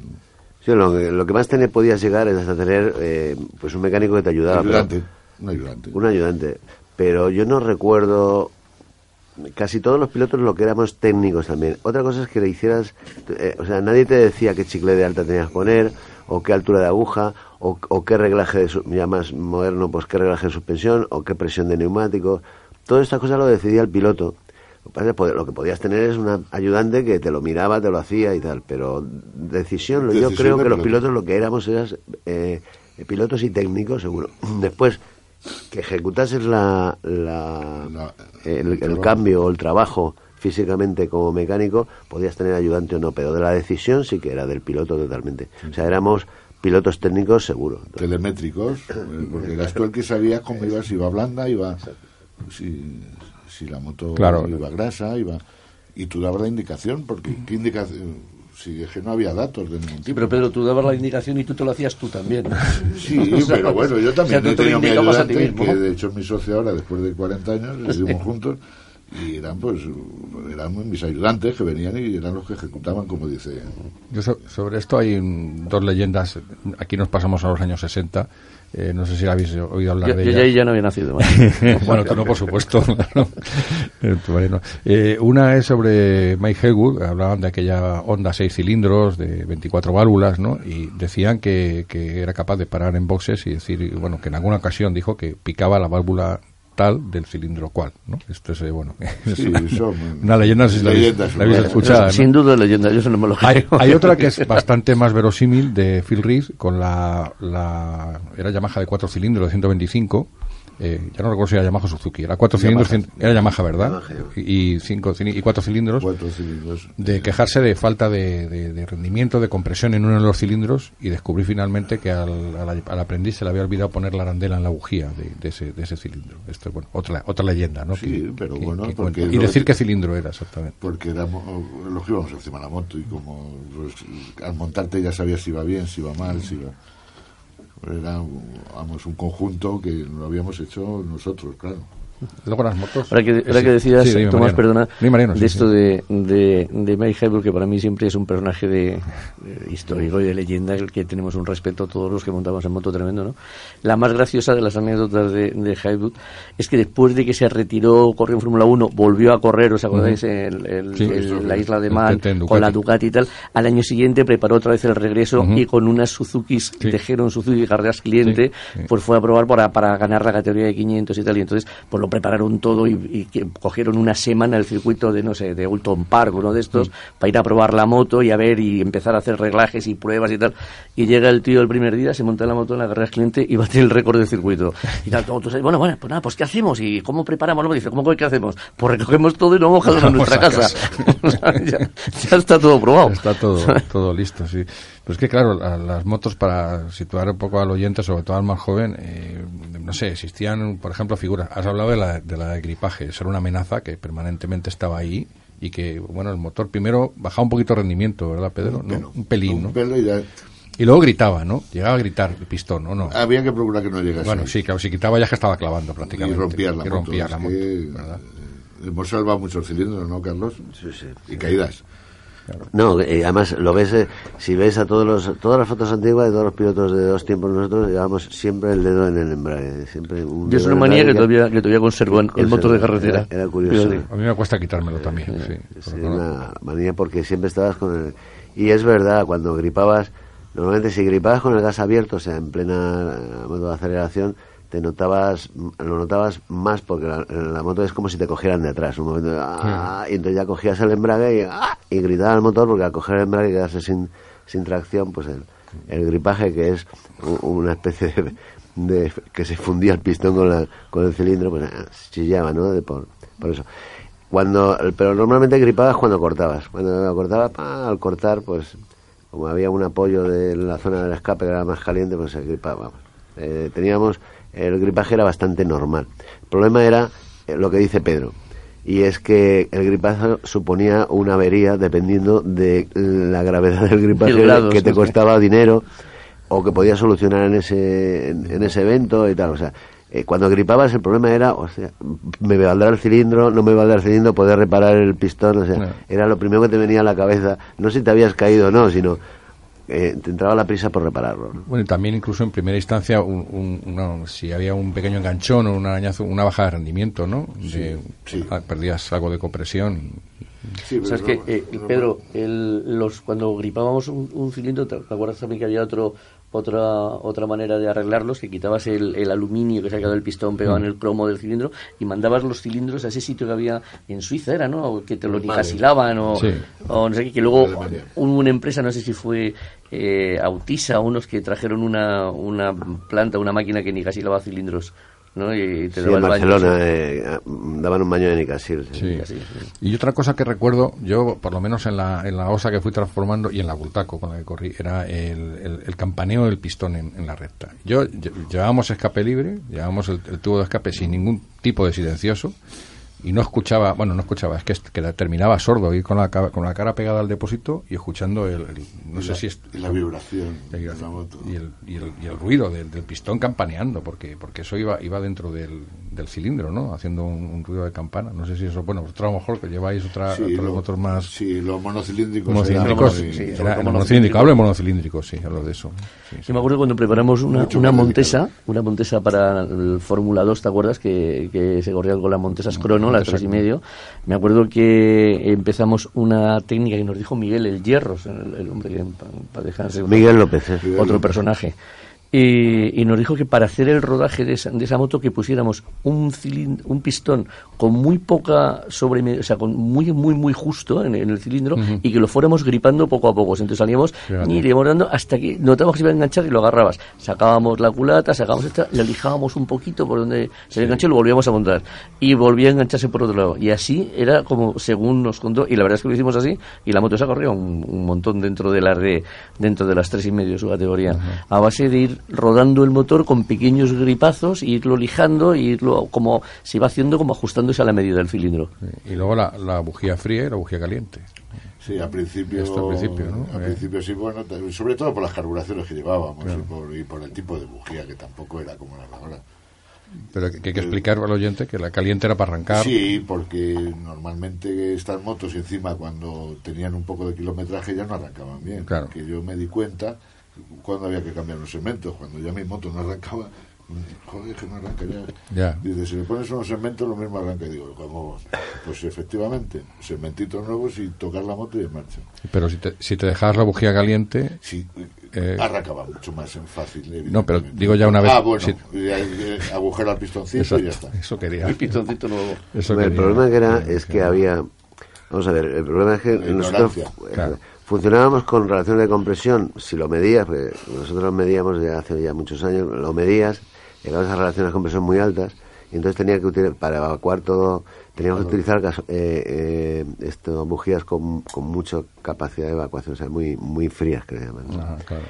lo, que más tener podías llegar es hasta tener eh, pues un mecánico que te ayudara. Un ayudante, un ayudante. Un ayudante. Pero yo no recuerdo casi todos los pilotos lo que éramos técnicos también. Otra cosa es que le hicieras, eh, o sea, nadie te decía qué chicle de alta tenías que poner, o qué altura de aguja, o, o qué reglaje, de, ya más moderno, pues qué reglaje de suspensión, o qué presión de neumáticos. Todas estas cosas lo decidía el piloto. Lo que podías tener es un ayudante que te lo miraba, te lo hacía y tal, pero decisión, yo creo que los pilotos lo que éramos eran eh, pilotos y técnicos, seguro. Después, que ejecutases la, el, cambio o el trabajo físicamente como mecánico, podías tener ayudante o no, pero de la decisión sí que era del piloto totalmente. O sea, éramos pilotos técnicos seguro. Telemétricos, eh, porque eras tú el que sabía cómo iba, si iba blanda, iba... Si, si la moto iba grasa, iba... Y tú dabas la indicación, porque ¿qué indicación? Si es que no había datos de ningún tipo. Sí, pero Pedro, tú dabas la indicación y tú te lo hacías tú también. Sí, pero bueno, yo también he tenido mi ayudante, que de hecho es mi socio ahora, después de 40 años, vivimos juntos, y eran pues eran mis ayudantes que venían y eran los que ejecutaban como dice yo sobre esto hay dos leyendas aquí nos pasamos a los años 60 eh, no sé si habéis oído hablar de ella. Yo ya no había nacido. bueno, tú no, por supuesto. eh, una es sobre Mike Hellwood. Hablaban de aquella Honda seis cilindros de 24 válvulas, ¿no? Y decían que, que era capaz de parar en boxes y decir, bueno, que en alguna ocasión dijo que picaba la válvula tal del cilindro cual, ¿no? Esto es, eh, bueno, una, leyenda, si la, habéis escuchado. Sin duda leyenda, yo eso no me lo hay, hay, otra que es bastante más verosímil de Phil Reese con la, la era Yamaha de cuatro cilindros de 125 eh, ya no recuerdo si era Yamaha o Suzuki, era cuatro cilindros, era Yamaha, ¿verdad? y, cinco, y cuatro cilindros, de quejarse de falta de, rendimiento, de compresión en uno de los cilindros y descubrí finalmente que al, aprendiz se le había olvidado poner la arandela en la bujía de, ese, de ese cilindro. Esto es bueno, otra, otra leyenda, ¿no? Sí, pero bueno, y decir qué cilindro era exactamente. Porque éramos los que íbamos encima de la moto y como pues, al montarte ya sabías si iba bien, si iba mal, si iba era vamos, un conjunto que lo habíamos hecho nosotros, claro. Luego las motos. Ahora que, ahora que decías, Tomás, perdona, de esto de, de, de Mike que para mí siempre es un personaje de, histórico y de leyenda, el que tenemos un respeto a todos los que montamos en moto tremendo, ¿no? La más graciosa de las anécdotas de, de es que después de que se retiró, corrió en Fórmula 1, volvió a correr, ¿os acordáis? en la isla de Man, con la Ducati y tal. Al año siguiente preparó otra vez el regreso y con unas Suzukis, sí. Tejeron Suzuki Carreras Cliente, pues fue a probar para, para ganar la categoría de 500 y tal. Y entonces, pues lo prepararon todo y, cogieron una semana el circuito de, no sé, de Ulton Park, uno de estos, para ir a probar la moto y a ver y empezar a hacer reglajes y pruebas y tal. Y llega el tío el primer día, se monta en la moto en la Carreras Cliente y bate el récord del circuito. Y tal, todo, bueno, bueno, pues nada, pues ¿qué hacemos? ¿Y cómo preparamos? No, dice, ¿cómo que qué hacemos? Pues recogemos todo y lo vamos a nuestra casa. ya, está todo probado. Está todo, todo listo, sí. Pues que claro, las motos, para situar un poco al oyente, sobre todo al más joven, eh, no sé, existían, por ejemplo, figuras. Has hablado de la de, la de gripaje, eso era una amenaza que permanentemente estaba ahí y que, bueno, el motor primero bajaba un poquito de rendimiento, ¿verdad, Pedro? Un, pelín, ¿no? y, luego gritaba, ¿no? Llegaba a gritar el pistón, ¿no? no? Había que procurar que no llegase. Bueno, sí, claro, si quitaba ya que estaba clavando prácticamente. Y rompía la moto. Rompía la moto ¿verdad? Hemos salvado muchos cilindros, ¿no, Carlos? Sí, sí. Y caídas. No, y además lo ves, eh, si ves a todos los, todas las fotos antiguas de todos los pilotos de dos tiempos, nosotros llevamos siempre el dedo en el embrague. Siempre un Yo es una manía que, todavía, que todavía conservo en el motor de carretera. Era, curioso. A mí me cuesta quitármelo también. Sí, sí, una manía porque siempre estabas con el. Y es verdad, cuando gripabas, normalmente si gripabas con el gas abierto, o sea, en plena eh, modo de aceleración, te notabas, lo notabas más porque la, moto es como si te cogieran de atrás. Un momento, ¡ah! y entonces ya cogías el embrague y, ¡ah! y gritaba el motor porque al coger el embrague y quedarse sin, sin tracción, pues el, el gripaje que es una especie de, que se fundía el pistón con, la, con el cilindro, pues ah, chillaba, ¿no? De por, por eso. Cuando, pero normalmente gripabas cuando cortabas. Cuando cortabas, al cortar, pues como había un apoyo de la zona del escape que era más caliente, pues se gripaba. Eh, teníamos el gripaje era bastante normal. El problema era eh, lo que dice Pedro, y es que el gripaje suponía una avería dependiendo de la gravedad del gripaje que te costaba dinero o que podías solucionar en ese, en, ese evento y tal. O sea, eh, cuando gripabas el problema era, o sea, me valdrá el cilindro, no me valdrá el cilindro, poder reparar el pistón, o sea, era lo primero que te venía a la cabeza. No si te habías caído o no, sino eh, te entraba la prisa por repararlo. Bueno, y también incluso en primera instancia, un, si había un pequeño enganchón o un arañazo, una baja de rendimiento, ¿no? Ah, perdías algo de compresión. Sí, o sea, es que, eh, Pedro, el, los, cuando gripábamos un, un cilindro, ¿te acuerdas también que había otro otra otra manera de arreglarlos que quitabas el, el aluminio que se ha quedado el pistón pegado en el cromo del cilindro y mandabas los cilindros a ese sitio que había en Suiza era no que te lo nicasilaban o, o no sé qué que luego una empresa no sé si fue eh, Autisa unos que trajeron una una planta una máquina que nicasilaba cilindros ¿no? Y te en Barcelona eh, daban un baño de Nicasil. Y otra cosa que recuerdo, yo por lo menos en la, en la OSA que fui transformando y en la Bultaco con la que corrí, era el, el, campaneo del pistón en, la recta. Yo, llevábamos escape libre, llevábamos el, tubo de escape sin ningún tipo de silencioso y no escuchaba, bueno, no escuchaba, es que, que terminaba sordo, ir con la, con la cara pegada al depósito y escuchando el, no sé si es... la vibración, Y, el, y, el, y el ruido del, pistón campaneando, porque porque eso iba iba dentro del, del cilindro, ¿no? Haciendo un, ruido de campana. No sé si eso, bueno, vosotros a lo mejor que lleváis otra, otro más... Sí, los monocilíndricos. Monocilíndricos, sí, monocilíndrico, hablo de monocilíndricos, sí, hablo de eso. Yo me acuerdo cuando preparamos una, una Montesa, una Montesa para el Fórmula 2, ¿te acuerdas? Que, que se corrían con las Montesas Crono, las tres y medio. Me acuerdo que empezamos una técnica que nos dijo Miguel el Hierros, el, hombre que para dejarse Miguel López, ¿eh? otro personaje y nos dijo que para hacer el rodaje de esa, de esa moto que pusiéramos un un pistón con muy poca sobre o sea, con muy muy muy justo en, el cilindro y que lo fuéramos gripando poco a poco. Entonces salíamos y le íbamos dando hasta que notábamos que se iba a enganchar y lo agarrabas. Sacábamos la culata, sacábamos esta, le lijábamos un poquito por donde se le enganchó y lo volvíamos a montar. Y volvía a engancharse por otro lado. Y así era como según nos contó, y la verdad es que lo hicimos así, y la moto se ha corrido un, un montón dentro de las de, dentro de las tres y medio de su categoría. A base de ir rodando el motor con pequeños gripazos, y irlo lijando, y irlo como se iba haciendo como ajustándose a la medida del cilindro. Y luego la, la bujía fría y la bujía caliente. Sí, al principio, al principio, ¿no? al eh. principio sí, bueno, sobre todo por las carburaciones que llevábamos y, por, y, por, el tipo de bujía, que tampoco era como la ahora. Pero que hay que explicar al oyente que la caliente era para arrancar. Sí, porque normalmente estas motos encima cuando tenían un poco de kilometraje ya no arrancaban bien. Claro. Que yo me di cuenta cuando había que cambiar los segmentos, cuando ya mi moto no arrancaba, joder, que no arranca ya. Ya. Dice, si le pones unos segmentos lo mismo arranca. Y digo, como, pues efectivamente, segmentitos nuevos y tocar la moto y en marcha. Pero si te, si te dejabas la bujía caliente, Sí, Eh, arrancaba mucho más en fácil. No, pero digo ya una vez- Ah, bueno, eh, agujero al pistoncito y ya está. eso quería. El pistoncito nuevo. Eso el problema que era es que había vamos a ver el problema es que La nosotros ignorancia. Claro. Funcionábamos con relaciones de compresión si lo medías porque nosotros lo medíamos ya hace ya muchos años lo medías llegabas a relaciones de compresión muy altas y entonces tenía que utilizar para evacuar todo teníamos que utilizar eh, eh, esto, bujías con, con mucha capacidad de evacuación o sea muy muy frías que le llaman ¿no? Ajá, claro.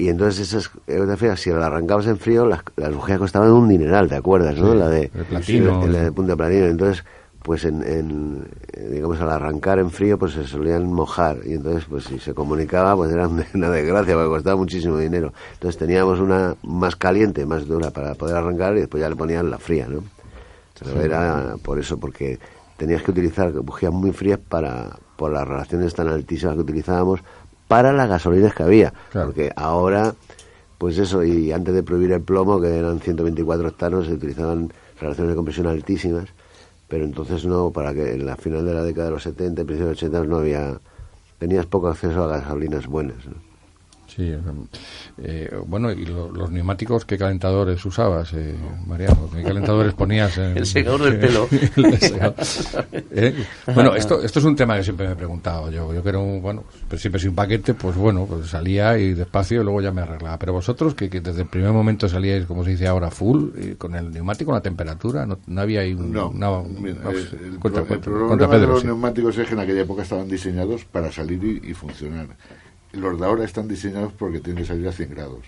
Y entonces esas eh, frías, si las arrancabas en frío, las, las bujías costaban un dineral, ¿te acuerdas, no? Sí, la de, platino, la, la de punta de platino. Entonces, pues en, en, digamos, al arrancar en frío, pues se solían mojar. Y entonces, pues si se comunicaba, pues era una desgracia, porque costaba muchísimo dinero. Entonces teníamos una más caliente, más dura para poder arrancar y después ya le ponían la fría, ¿no? Pero era por eso, porque tenías que utilizar bujías muy frías para, por las relaciones tan altísimas que utilizábamos para las gasolinas que había. Claro. Porque ahora, pues eso, y antes de prohibir el plomo, que eran 124 octanos, se utilizaban relaciones de compresión altísimas, pero entonces no, para que en la final de la década de los 70, principios de los 80 no había, tenías poco acceso a gasolinas buenas. Sí, eh, eh, bueno, ¿y lo- los neumáticos qué calentadores usabas, eh, Mariano? ¿Qué calentadores ponías? En, El secador del pelo. Eh, Bueno, esto, esto es un tema que siempre me he preguntado. Yo, yo que era un, bueno, pues siempre soy un paquete, pues bueno, pues salía y despacio y luego ya me arreglaba. Pero vosotros, que, que desde el primer momento salíais, como se dice ahora, full, y con el neumático, la temperatura, no, no había ahí un, No, una- mira, no, eh, el, cuenta, cuenta, el problema cuenta, de los sí. neumáticos es que en aquella época estaban diseñados para salir y, y funcionar. Los de ahora están diseñados porque tienen que salir a 100 grados.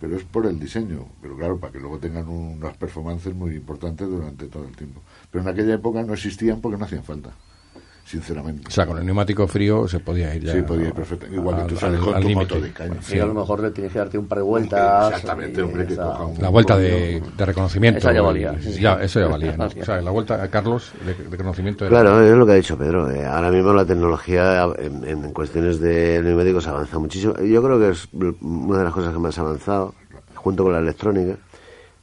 Pero es por el diseño. Pero claro, para que luego tengan unas performances muy importantes durante todo el tiempo. Pero en aquella época no existían porque no hacían falta. Sinceramente. O sea, con el neumático frío se podía ir ya. Sí, podía ir perfectamente. Igual que tú al- sales al- con tu límite. moto de caña. Y a lo mejor le tienes que darte un par de vueltas. Exactamente, hombre, que coja un- La vuelta de, de reconocimiento. Esa ya valía, sí, sí. Ya, eso ya valía. ¿no? O sea, la vuelta a Carlos de, de reconocimiento era- Claro, es lo que ha dicho Pedro. eh, ahora mismo la tecnología en, en cuestiones de neumáticos avanza muchísimo. Yo creo que es una de las cosas que más ha avanzado, junto con la electrónica.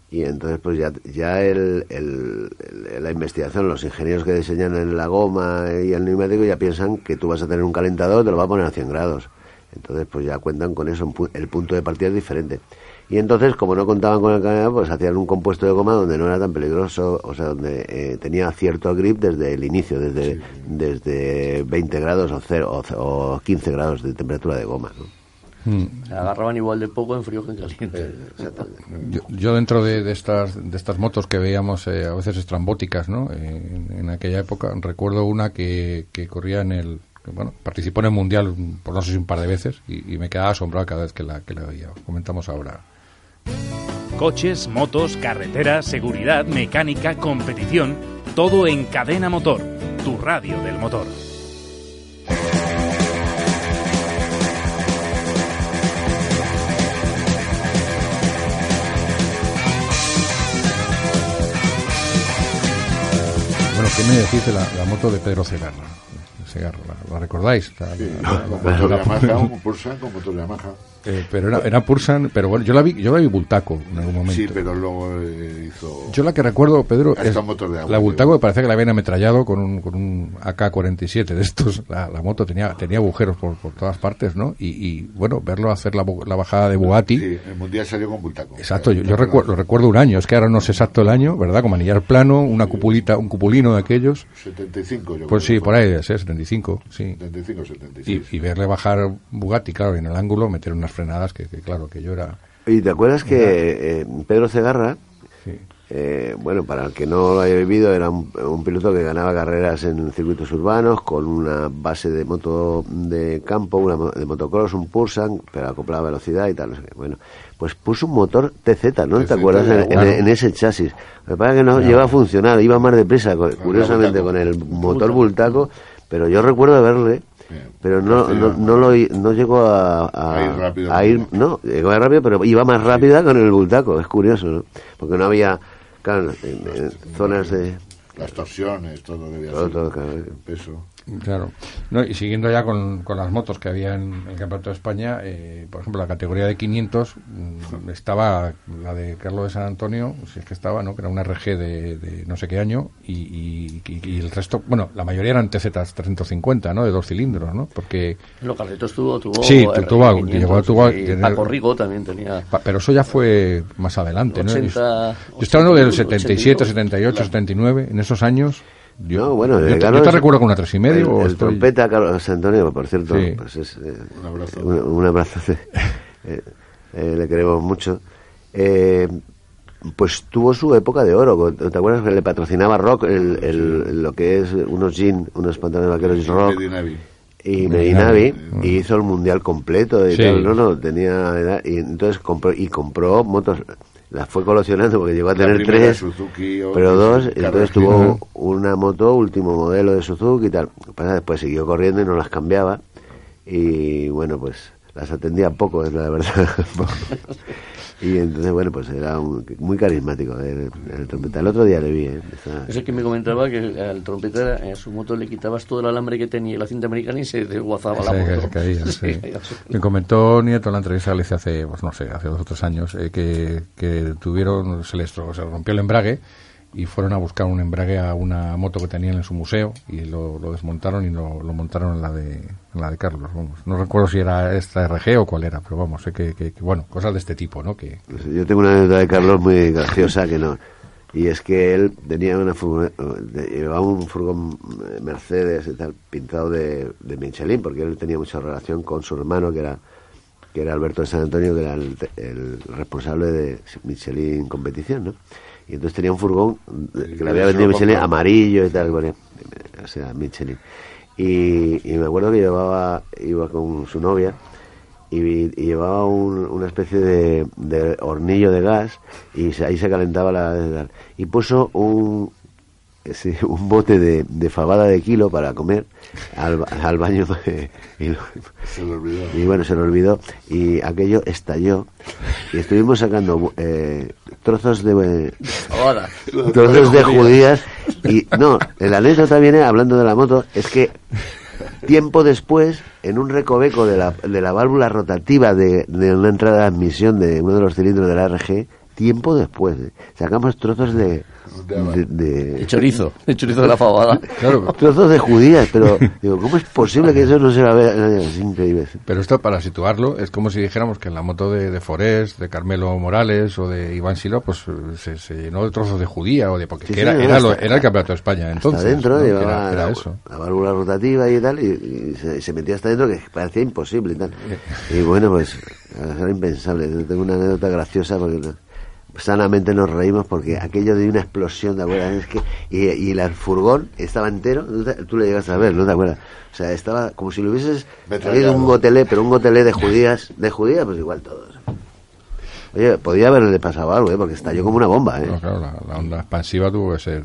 Y entonces, pues ya, ya el, el- el- la investigación, los ingenieros que diseñan en la goma y el neumático ya piensan que tú vas a tener un calentador, te lo va a poner a 100 grados. Entonces, pues ya cuentan con eso, el punto de partida es diferente. Y entonces, como no contaban con el calentador, pues hacían un compuesto de goma donde no era tan peligroso, o sea, donde eh, tenía cierto grip desde el inicio, desde, desde 20 grados o, cero, o, ce- o 15 grados de temperatura de goma. ¿no? Mm. Se agarraban igual de poco en frío que en caliente. Yo, yo dentro de, de estas de estas motos que veíamos eh, a veces estrambóticas, ¿no? Eh, en, en aquella época recuerdo una que, que corría en el que, bueno participó en el mundial por no sé si un par de veces y, y me quedaba asombrado cada vez que la que la veía. Comentamos ahora. Coches, motos, carreteras, seguridad, mecánica, competición, todo en Cadena Motor, tu radio del motor. Bueno, ¿qué me decís de la, la moto de Pedro Segarra? Segarra, ¿la, la recordáis? La- Sí, la- la- con la- motor la- Yamaha, un Eh, pero era, era Pursan, pero bueno, yo la vi, yo la vi Bultaco en algún momento. Sí, pero luego eh, hizo... Yo la que recuerdo, Pedro, es de agua, la. Bultaco me parece que la habían ametrallado con un, con un AK-47 de estos. La, la moto tenía tenía agujeros por, por todas partes, ¿no? Y, y, bueno, verlo hacer la, la bajada de Bugatti. Sí, el Mundial salió con Bultaco. Exacto, yo, yo recuerdo, recuerdo un año, es que ahora no sé exacto el año, ¿verdad? Con manillar plano, una cupulita, un cupulino de aquellos. 75, yo Pues creo sí, que por ahí, es, ¿eh? 75, sí. 75, 76. Y, y verle bajar Bugatti, claro, en el ángulo meter unas frenadas que, que claro, que yo era... ¿Y te acuerdas que eh, Pedro Cegarra, Sí. eh, bueno, para el que no lo haya vivido, era un, un piloto que ganaba carreras en circuitos urbanos con una base de moto de campo, una de motocross, un Pulsan, pero acoplaba velocidad y tal, no sé qué. Bueno, pues puso un motor TZ, ¿no? TZ, ¿Te acuerdas? En, en- claro. en ese chasis. Lo que pasa es que no llegaba a funcionar, iba más deprisa, co- curiosamente, con el motor Bultaco, pero yo recuerdo verle. Bien. Pero no, no, no, lo, no llegó a, a, A ir rápido. a ir- no, llegó rápido, pero iba más rápida con el Bultaco, es curioso, ¿no? Porque no había claro, en, zonas de... Las torsiones, todo debía ser. Todo, el peso. Claro. No, y siguiendo ya con, con, las motos que había en el Campeonato de España, eh, por ejemplo, la categoría de 500 mm, estaba la de Carlos de San Antonio, si es que estaba, ¿no? Que era una RG de, no sé qué año, y, y, el resto, bueno, la mayoría eran TZ 350, ¿no? De dos cilindros, ¿no? Porque... Lo Carlitos tuvo, tuvo... Sí, tuvo, llegó, tuvo Paco Rigo también tenía... Pero eso ya fue más adelante, ¿no? Yo, estaba hablando del 77, 78, 79, en esos años yo, bueno, yo, te, recuerdo con una tres y medio. El, trompeta Carlos Antonio, por cierto, pues es, eh, un abrazo. Un, abrazo eh, eh, le queremos mucho. pues tuvo su época de oro. ¿Te acuerdas que le patrocinaba Rock el, el, lo que es unos jeans, unos pantalones vaqueros Rock? y Medinavi y hizo el mundial completo y tal, no no tenía edad, y entonces compró y compró motos las fue coleccionando porque llegó a tener tres, pero dos, y entonces tuvo una moto último modelo de Suzuki y tal. Después siguió corriendo y no las cambiaba y bueno, pues las atendía poco, es la verdad. Y entonces, bueno, pues era muy carismático el, trompeta. El otro día le vi. ¿eh? Es que me comentaba que al trompeta en su moto le quitabas todo el alambre que tenía la cinta americana y se desguazaba la moto. me comentó Nieto en la entrevista que le hice hace, pues no sé, hace dos o tres años, eh, que, que tuvieron, se les se rompió el embrague y fueron a buscar un embrague a una moto que tenían en su museo y lo, desmontaron y lo, montaron en la de la de Carlos vamos. No recuerdo si era esta RG o cuál era pero vamos sé que, bueno cosas de este tipo no que yo tengo una anécdota de Carlos muy graciosa que no y es que él tenía una llevaba un furgón Mercedes pintado de, de Michelin porque él tenía mucha relación con su hermano que era que era Alberto de San Antonio que era el responsable de Michelin competición no y entonces tenía un furgón que le había vendido Michelin amarillo y tal, bueno, o sea, Michelin. Y, me acuerdo que llevaba, iba con su novia y, llevaba una especie de, hornillo de gas y ahí se calentaba la... Y puso un, un bote de, de, fabada de kilo para comer al, al baño y, se lo olvidó. y bueno se lo olvidó. Y aquello estalló. Y estuvimos sacando eh, trozos de trozos de judías. Y no el anécdota viene hablando de la moto es que tiempo después en un recoveco de la, de la válvula rotativa de, de una entrada de admisión de uno de los cilindros de la RG tiempo después eh, sacamos trozos de de, chorizo, de chorizo de la fabada. Claro. Trozos de judías, pero digo, ¿cómo es posible que eso no se va a ver? Es increíble. Pero esto, para situarlo, es como si dijéramos que en la moto de, de Forest, de Carmelo Morales o de Iván Silo, pues se, se llenó de trozos de judía o de porque era, era, era, el campeonato de España entonces. Hasta dentro, llevaba era, la, eso. la, válvula rotativa y tal, y, se, metía hasta dentro que parecía imposible y tal. Y bueno, pues era impensable. Tengo una anécdota graciosa porque sanamente nos reímos porque aquello de una explosión, ¿te acuerdas? Es que, y, y el furgón estaba entero, tú le llegas a ver, ¿no te acuerdas? O sea, estaba como si lo hubieses traído un gotelé, pero un gotelé de judías, de judías, pues igual todos. Oye, podía haberle pasado algo, ¿eh? porque estalló como una bomba. ¿eh? claro, la, onda expansiva tuvo que ser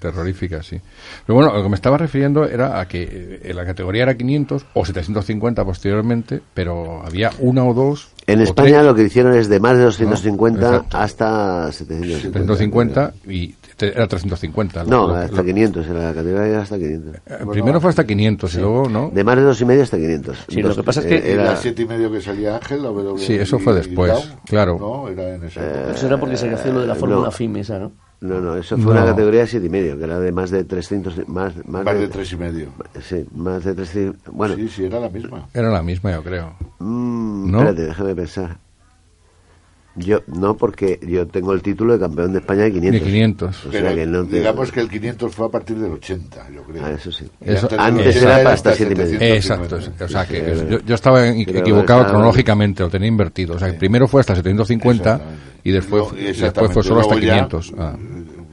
terrorífica, sí. Pero bueno, lo que me estaba refiriendo era a que eh, en la categoría era 500 o 750 posteriormente, pero había una o dos en España lo que hicieron es de más de 250 hasta 750. y era 350. No, hasta 500, en la categoría era hasta 500. Eh, primero fue hasta 500 y luego, ¿no? De más de dos y medio hasta 500. Sí, lo que pasa es que... Era 7 y medio que salía Ángel, la W. Sí, eso fue después, claro. No, era en esa eh, Eso era porque se hacía lo de la fórmula FIM esa, ¿no? No, no, eso fue una categoría de siete y medio, que era de más de 300, más, más, más de, tres y medio. Sí, más de 300, bueno. Sí, sí, era la misma. Era la misma, yo creo. Mm, ¿No? Espérate, déjame pensar. Yo, no, porque yo tengo el título de campeón de España de 500. De 500. O sea que no digamos que el 500 fue a partir del 80, yo creo. Ah, eso sí. antes, era hasta 7 y medio. Exacto. O sea, que yo, estaba equivocado cronológicamente, lo tenía invertido. O sea, que primero fue hasta 750 y después, después fue solo hasta 500. Ah.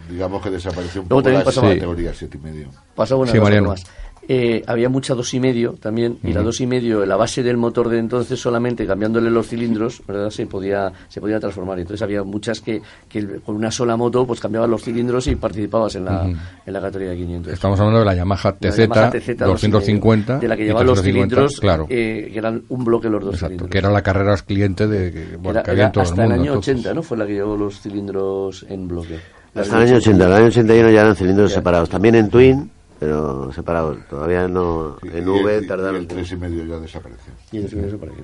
Digamos que desapareció un poco la categoría 7 y medio. Pasó una sí, cosa más eh, había mucha dos y medio también, y la dos y medio, la base del motor de entonces solamente cambiándole los cilindros, ¿verdad? Se podía, se podía transformar. Entonces había muchas que, que con una sola moto pues cambiaban los cilindros y participabas en la, en la categoría de 500. Estamos hablando de la Yamaha TZ, 250, de la que llevaba los cilindros, claro. Eh, que eran un bloque los dos cilindros. que era la carrera cliente de que, bueno, que había todo hasta el, mundo, el año 80, ¿no? Fue la que llevó los cilindros en bloque. Hasta el año 80, en el año 81 ya eran cilindros separados. También en Twin, pero separados. Todavía no. En V tardaron. Y el 3 y medio ya desapareció. Y el 3 y medio desapareció.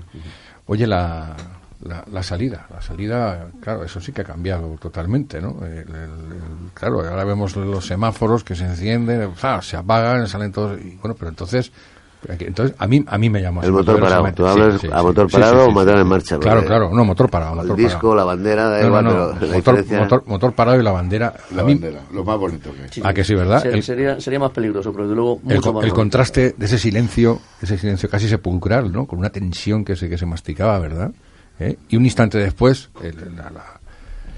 Oye, la, la, la, salida, la salida, claro, eso sí que ha cambiado totalmente, ¿no? El, el, claro, ahora vemos los semáforos que se encienden, se apagan, salen todos, y bueno, pero entonces entonces, a mí, a mí me llama El motor parado. ¿Tú hablas sí, sí, a motor parado o motor en marcha? Claro, claro. No, motor parado. Motor el disco, parado. la bandera, da igual, no, no, no. pero motor, diferencia... motor, motor, parado y la bandera. La a mí, bandera, lo más bonito que es. Sí, ¿A que sí, verdad? El, sería, sería más peligroso, pero desde luego mucho el, más el contraste de ese silencio, ese silencio casi sepulcral, ¿no? Con una tensión que se, que se masticaba, ¿verdad? ¿Eh? Y un instante después, el, la, la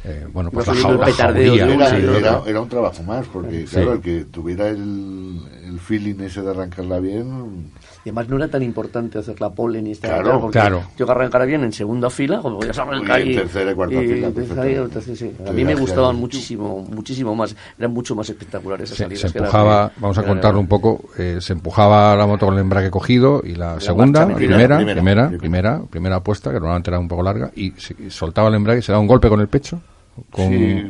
eh, bueno, pues la, el la jauría, Era, Sí, era- era un trabajo más, porque Sí. claro, el que tuviera el, el feeling ese de arrancarla bien, Y además no era tan importante hacer la pole ni estar Claro, porque claro. yo que arrancara bien en segunda fila, como podías arrancar Y en tercera y cuarta fila, tercera y- tercera, sí. A mí me gustaban muchísimo, muchísimo más, eran mucho más espectaculares esas se, salidas. se que empujaba, de- vamos a que contarlo un poco, eh, se empujaba la moto con el embrague cogido y la, segunda, marcha primera, primera, primera, primera. primera, primera, apuesta, que normalmente era un poco larga, y, se- y soltaba el embrague y se daba un golpe con el pecho, con, sí,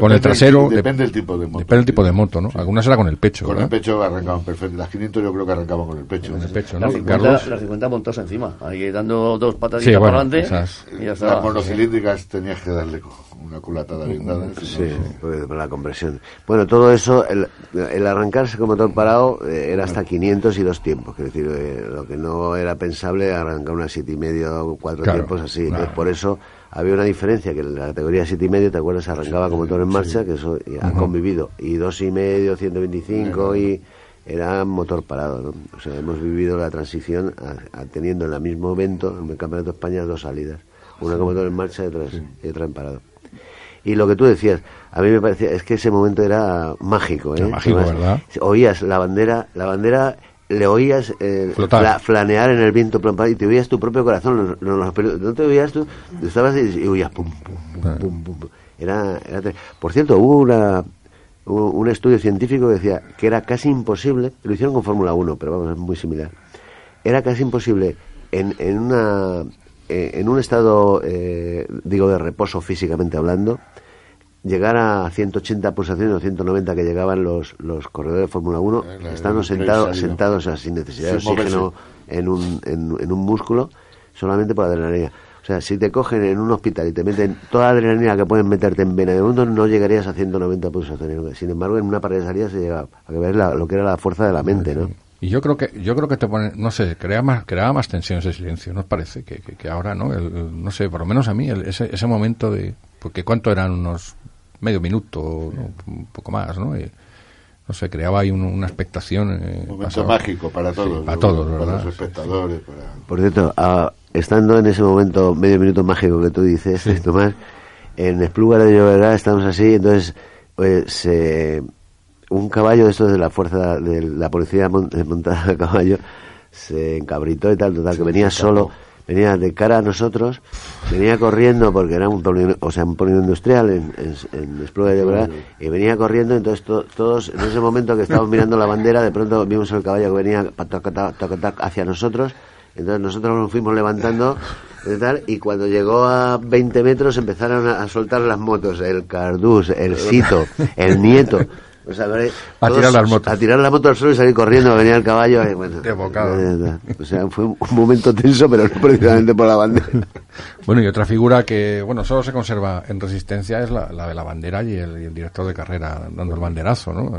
con el trasero, depende del tipo de moto. depende del tipo de moto, ¿no? Algunas era con el pecho, Con el pecho arrancaban perfecto. Las 500 yo creo que arrancaban con el pecho. Con el pecho, ¿no? Las 50, Carlos, las 50 montadas encima, ahí dando dos pataditas Sí, bueno, para adelante esas- y ya Las monocilíndricas tenías que darle una culatada bien dada. Sí, pues, por la compresión. Bueno, todo eso, el, el arrancarse con motor parado eh, era hasta 500 y dos tiempos. Es decir, eh, lo que no era pensable arrancar una siete y medio o cuatro Claro, tiempos así. claro. Entonces, por eso había una diferencia que en la categoría siete y medio, ¿te acuerdas? Arrancaba con motor en marcha, que eso ha convivido. Y dos y medio, 125 y era motor parado, ¿no? O sea, hemos vivido la transición a, a teniendo en el mismo evento, en el Campeonato de España, dos salidas. Una con motor en marcha y otra, y otra en parado. Y lo que tú decías, a mí me parecía, es que ese momento era mágico, ¿eh? Mágico, ¿verdad? Oías la bandera, la bandera le oías eh, fla- flanear en el viento y te oías tu propio corazón. No, no, te oías tú, estabas y, y oías pum, pum, pum, pum, pum, pum. Era, era Por cierto, hubo una, un estudio científico que decía que era casi imposible, lo hicieron con Fórmula 1, pero vamos, es muy similar. Era casi imposible en, en una eh, en un estado, eh, digo, de reposo físicamente hablando, llegar a 180 pulsaciones o 190 que llegaban los, los corredores de Fórmula 1, Eh, estando sentados, sentados sin necesidad de oxígeno en un, en, en un músculo, solamente por adrenalina. O sea, si te cogen en un hospital y te meten toda la adrenalina que pueden meterte en vena de mundo, no llegarías a 190 pulsaciones. Sin embargo, en una pared de salida se llegaba a que ver la- lo que era la fuerza de la mente, ¿no? Y yo creo que yo creo que te pone, no sé, crea más creaba más tensión ese silencio, ¿no os parece? Que, que, que ahora, ¿no? El- el- no sé, por lo menos a mí, el- ese, ese momento de... Porque ¿cuánto eran? Unos medio minuto, ¿no? un poco más, ¿no? Y, no sé, creaba ahí un- una expectación. eh, Un momento mágico para todos. para todos, Para ¿verdad? los espectadores. Para... Por cierto, ah, estando en ese momento, medio minuto mágico que tú dices, Tomás, en Espluga de Llobregat estamos así, entonces pues, se- un caballo de estos de la fuerza de la policía mon- eh, montada a caballo se encabritó y tal, total, que venía solo, venía de cara a nosotros, venía corriendo porque era un polígono, o sea, un polígono industrial en, en, en de Llobregat, y venía corriendo, entonces to- todos, en ese momento que estábamos mirando la bandera, de pronto vimos el caballo que venía tac, tac, tac, tac, hacia nosotros, entonces nosotros nos fuimos levantando y tal, y cuando llegó a 20 metros empezaron a, a soltar las motos, el Cardús, el Cito, el Nieto. O sea, ¿vale? A tirar las motos. A tirar la moto al suelo y salir corriendo, venía el caballo. y bueno, De bocado. O sea, fue un momento tenso, pero no precisamente por la bandera. Bueno, y otra figura que, bueno, solo se conserva en resistencia es la, la de la bandera y el, y el director de carrera dando el banderazo, ¿no?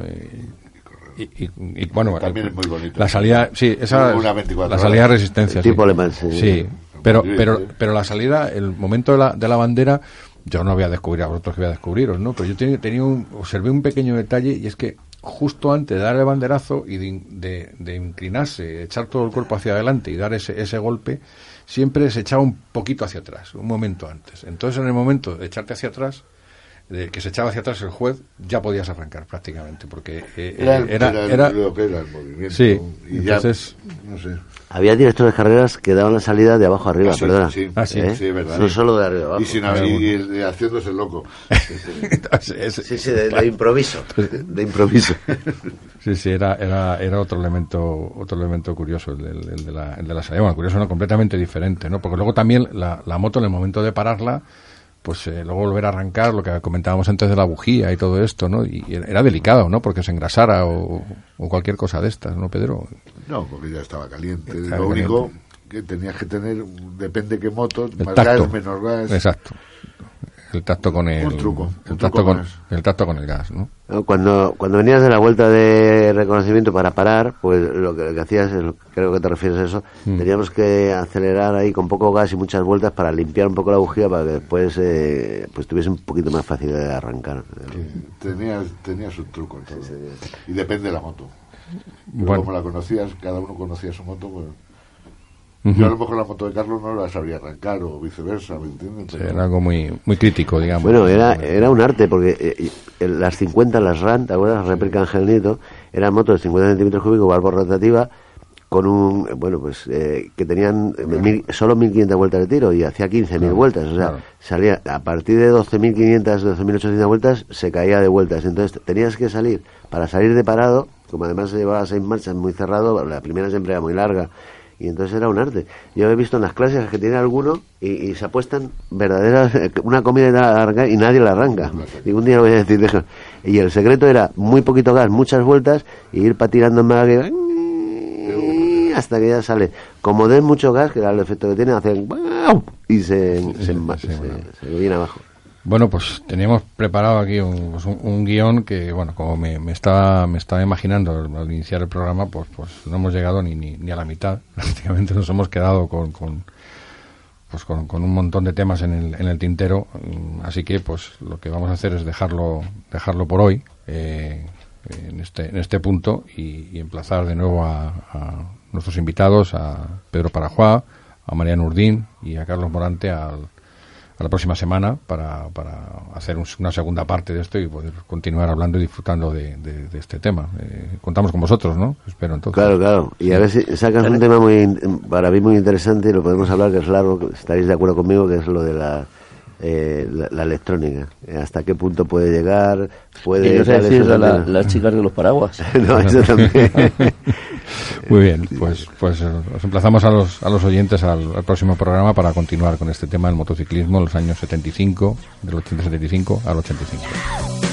Y, y- y- y, bueno, También el- es muy bonito. La salida, sí, esa Una 24 la salida de resistencia. Tipo sí. Le Mans, sí. Sí, pero, pero, pero la salida, el momento de la, de la bandera, yo no voy a descubrir a vosotros que voy a descubriros, ¿no? Pero yo tenía, tenía un, observé un pequeño detalle y es que justo antes de dar el banderazo y de, in- de- de inclinarse, echar todo el cuerpo hacia adelante y dar ese, ese golpe, siempre se echaba un poquito hacia atrás, un momento antes. Entonces, en el momento de echarte hacia atrás, de que se echaba hacia atrás el juez, ya podías arrancar prácticamente, porque eh, Era, eh, era, era lo que era el movimiento. Sí, y ya, entonces- no sé. Había directores de carreras que daban la salida de abajo arriba, Ah, sí, perdona. sí, Ah, sí. ¿Eh? sí, es verdad. No solo de arriba abajo. Y, sin, y, y- y haciéndose loco. Sí, sí, de, de improviso. De improviso. Sí, sí, era, era, era otro elemento, otro elemento curioso, el de la, el de la salida. Bueno, curioso, no, completamente diferente, ¿no? Porque luego también la, la moto, en el momento de pararla, pues eh, luego volver a arrancar lo que comentábamos antes de la bujía y todo esto, ¿no? Y era delicado, ¿no? Porque se engrasara o, cualquier cosa de estas, ¿no, Pedro? No, porque ya estaba caliente. lo único que tenías que tener, depende qué moto, más gas, menos gas. Exacto el tacto con el, truco, el, tacto con, el tacto con el gas, ¿no? Cuando, cuando venías de la vuelta de reconocimiento para parar, pues lo que, hacías, creo que te refieres a eso, mm. teníamos que acelerar ahí con poco gas y muchas vueltas para limpiar un poco la bujía para que después eh, pues tuviese un poquito más facilidad de arrancar. Tenías, tenías un truco y depende de la moto. Bueno. Como la conocías, cada uno conocía su moto, pues yo a lo mejor la moto de Carlos no la sabría arrancar o viceversa, ¿me entiendes? era algo muy muy crítico, digamos. Bueno, era, era un arte, porque eh, las 50, las RAN, ¿te acuerdas? Réplica Ángel Nieto, eran motos de 50 centímetros cúbicos, barbo rotativa, con un, bueno, pues eh, que tenían mil, solo 1.500 vueltas de tiro y hacía 15.000 vueltas. O sea, salía a partir de 12.500, 12.800 vueltas, se caía de vueltas. Entonces tenías que salir, para salir de parado, como además se llevaba seis marchas muy cerrado, la primera siempre era muy larga y entonces era un arte. Yo he visto en las clases que tiene alguno y, se apuestan verdaderas, una comida larga y nadie la arranca. Y un día voy a decir, deja. Y el secreto era muy poquito gas, muchas vueltas y ir patinando en maga hasta que ya sale. Como den mucho gas, que era el efecto que tiene, hacen y se, se, se viene abajo. Bueno, pues teníamos preparado aquí pues un, guion que, bueno, como me, me, estaba, me estaba imaginando al iniciar el programa, pues, pues no hemos llegado ni, ni, a la mitad. Prácticamente nos hemos quedado con, con pues con, un montón de temas en el, en el tintero. Así que, pues lo que vamos a hacer es dejarlo, dejarlo por hoy eh, en, este, en este punto y, emplazar de nuevo a, a, nuestros invitados, a Pedro Parajuá, a Mariano Urdín y a Carlos Morante al a la próxima semana para, para hacer una segunda parte de esto y poder continuar hablando y disfrutando de, este tema. Eh, contamos con vosotros, ¿no? Espero entonces. Claro, claro. Y a ver si sacas un tema muy, para mí muy interesante y lo podemos hablar, que es largo, estaréis de acuerdo conmigo, que es lo de la eh, la, electrónica. ¿Hasta qué punto puede llegar? Puede decir las chicas de los paraguas. no, eso también. Muy bien, pues, pues eh, os emplazamos a los, a los oyentes al, próximo programa para continuar con este tema del motociclismo en los años 75, del 875 al 85.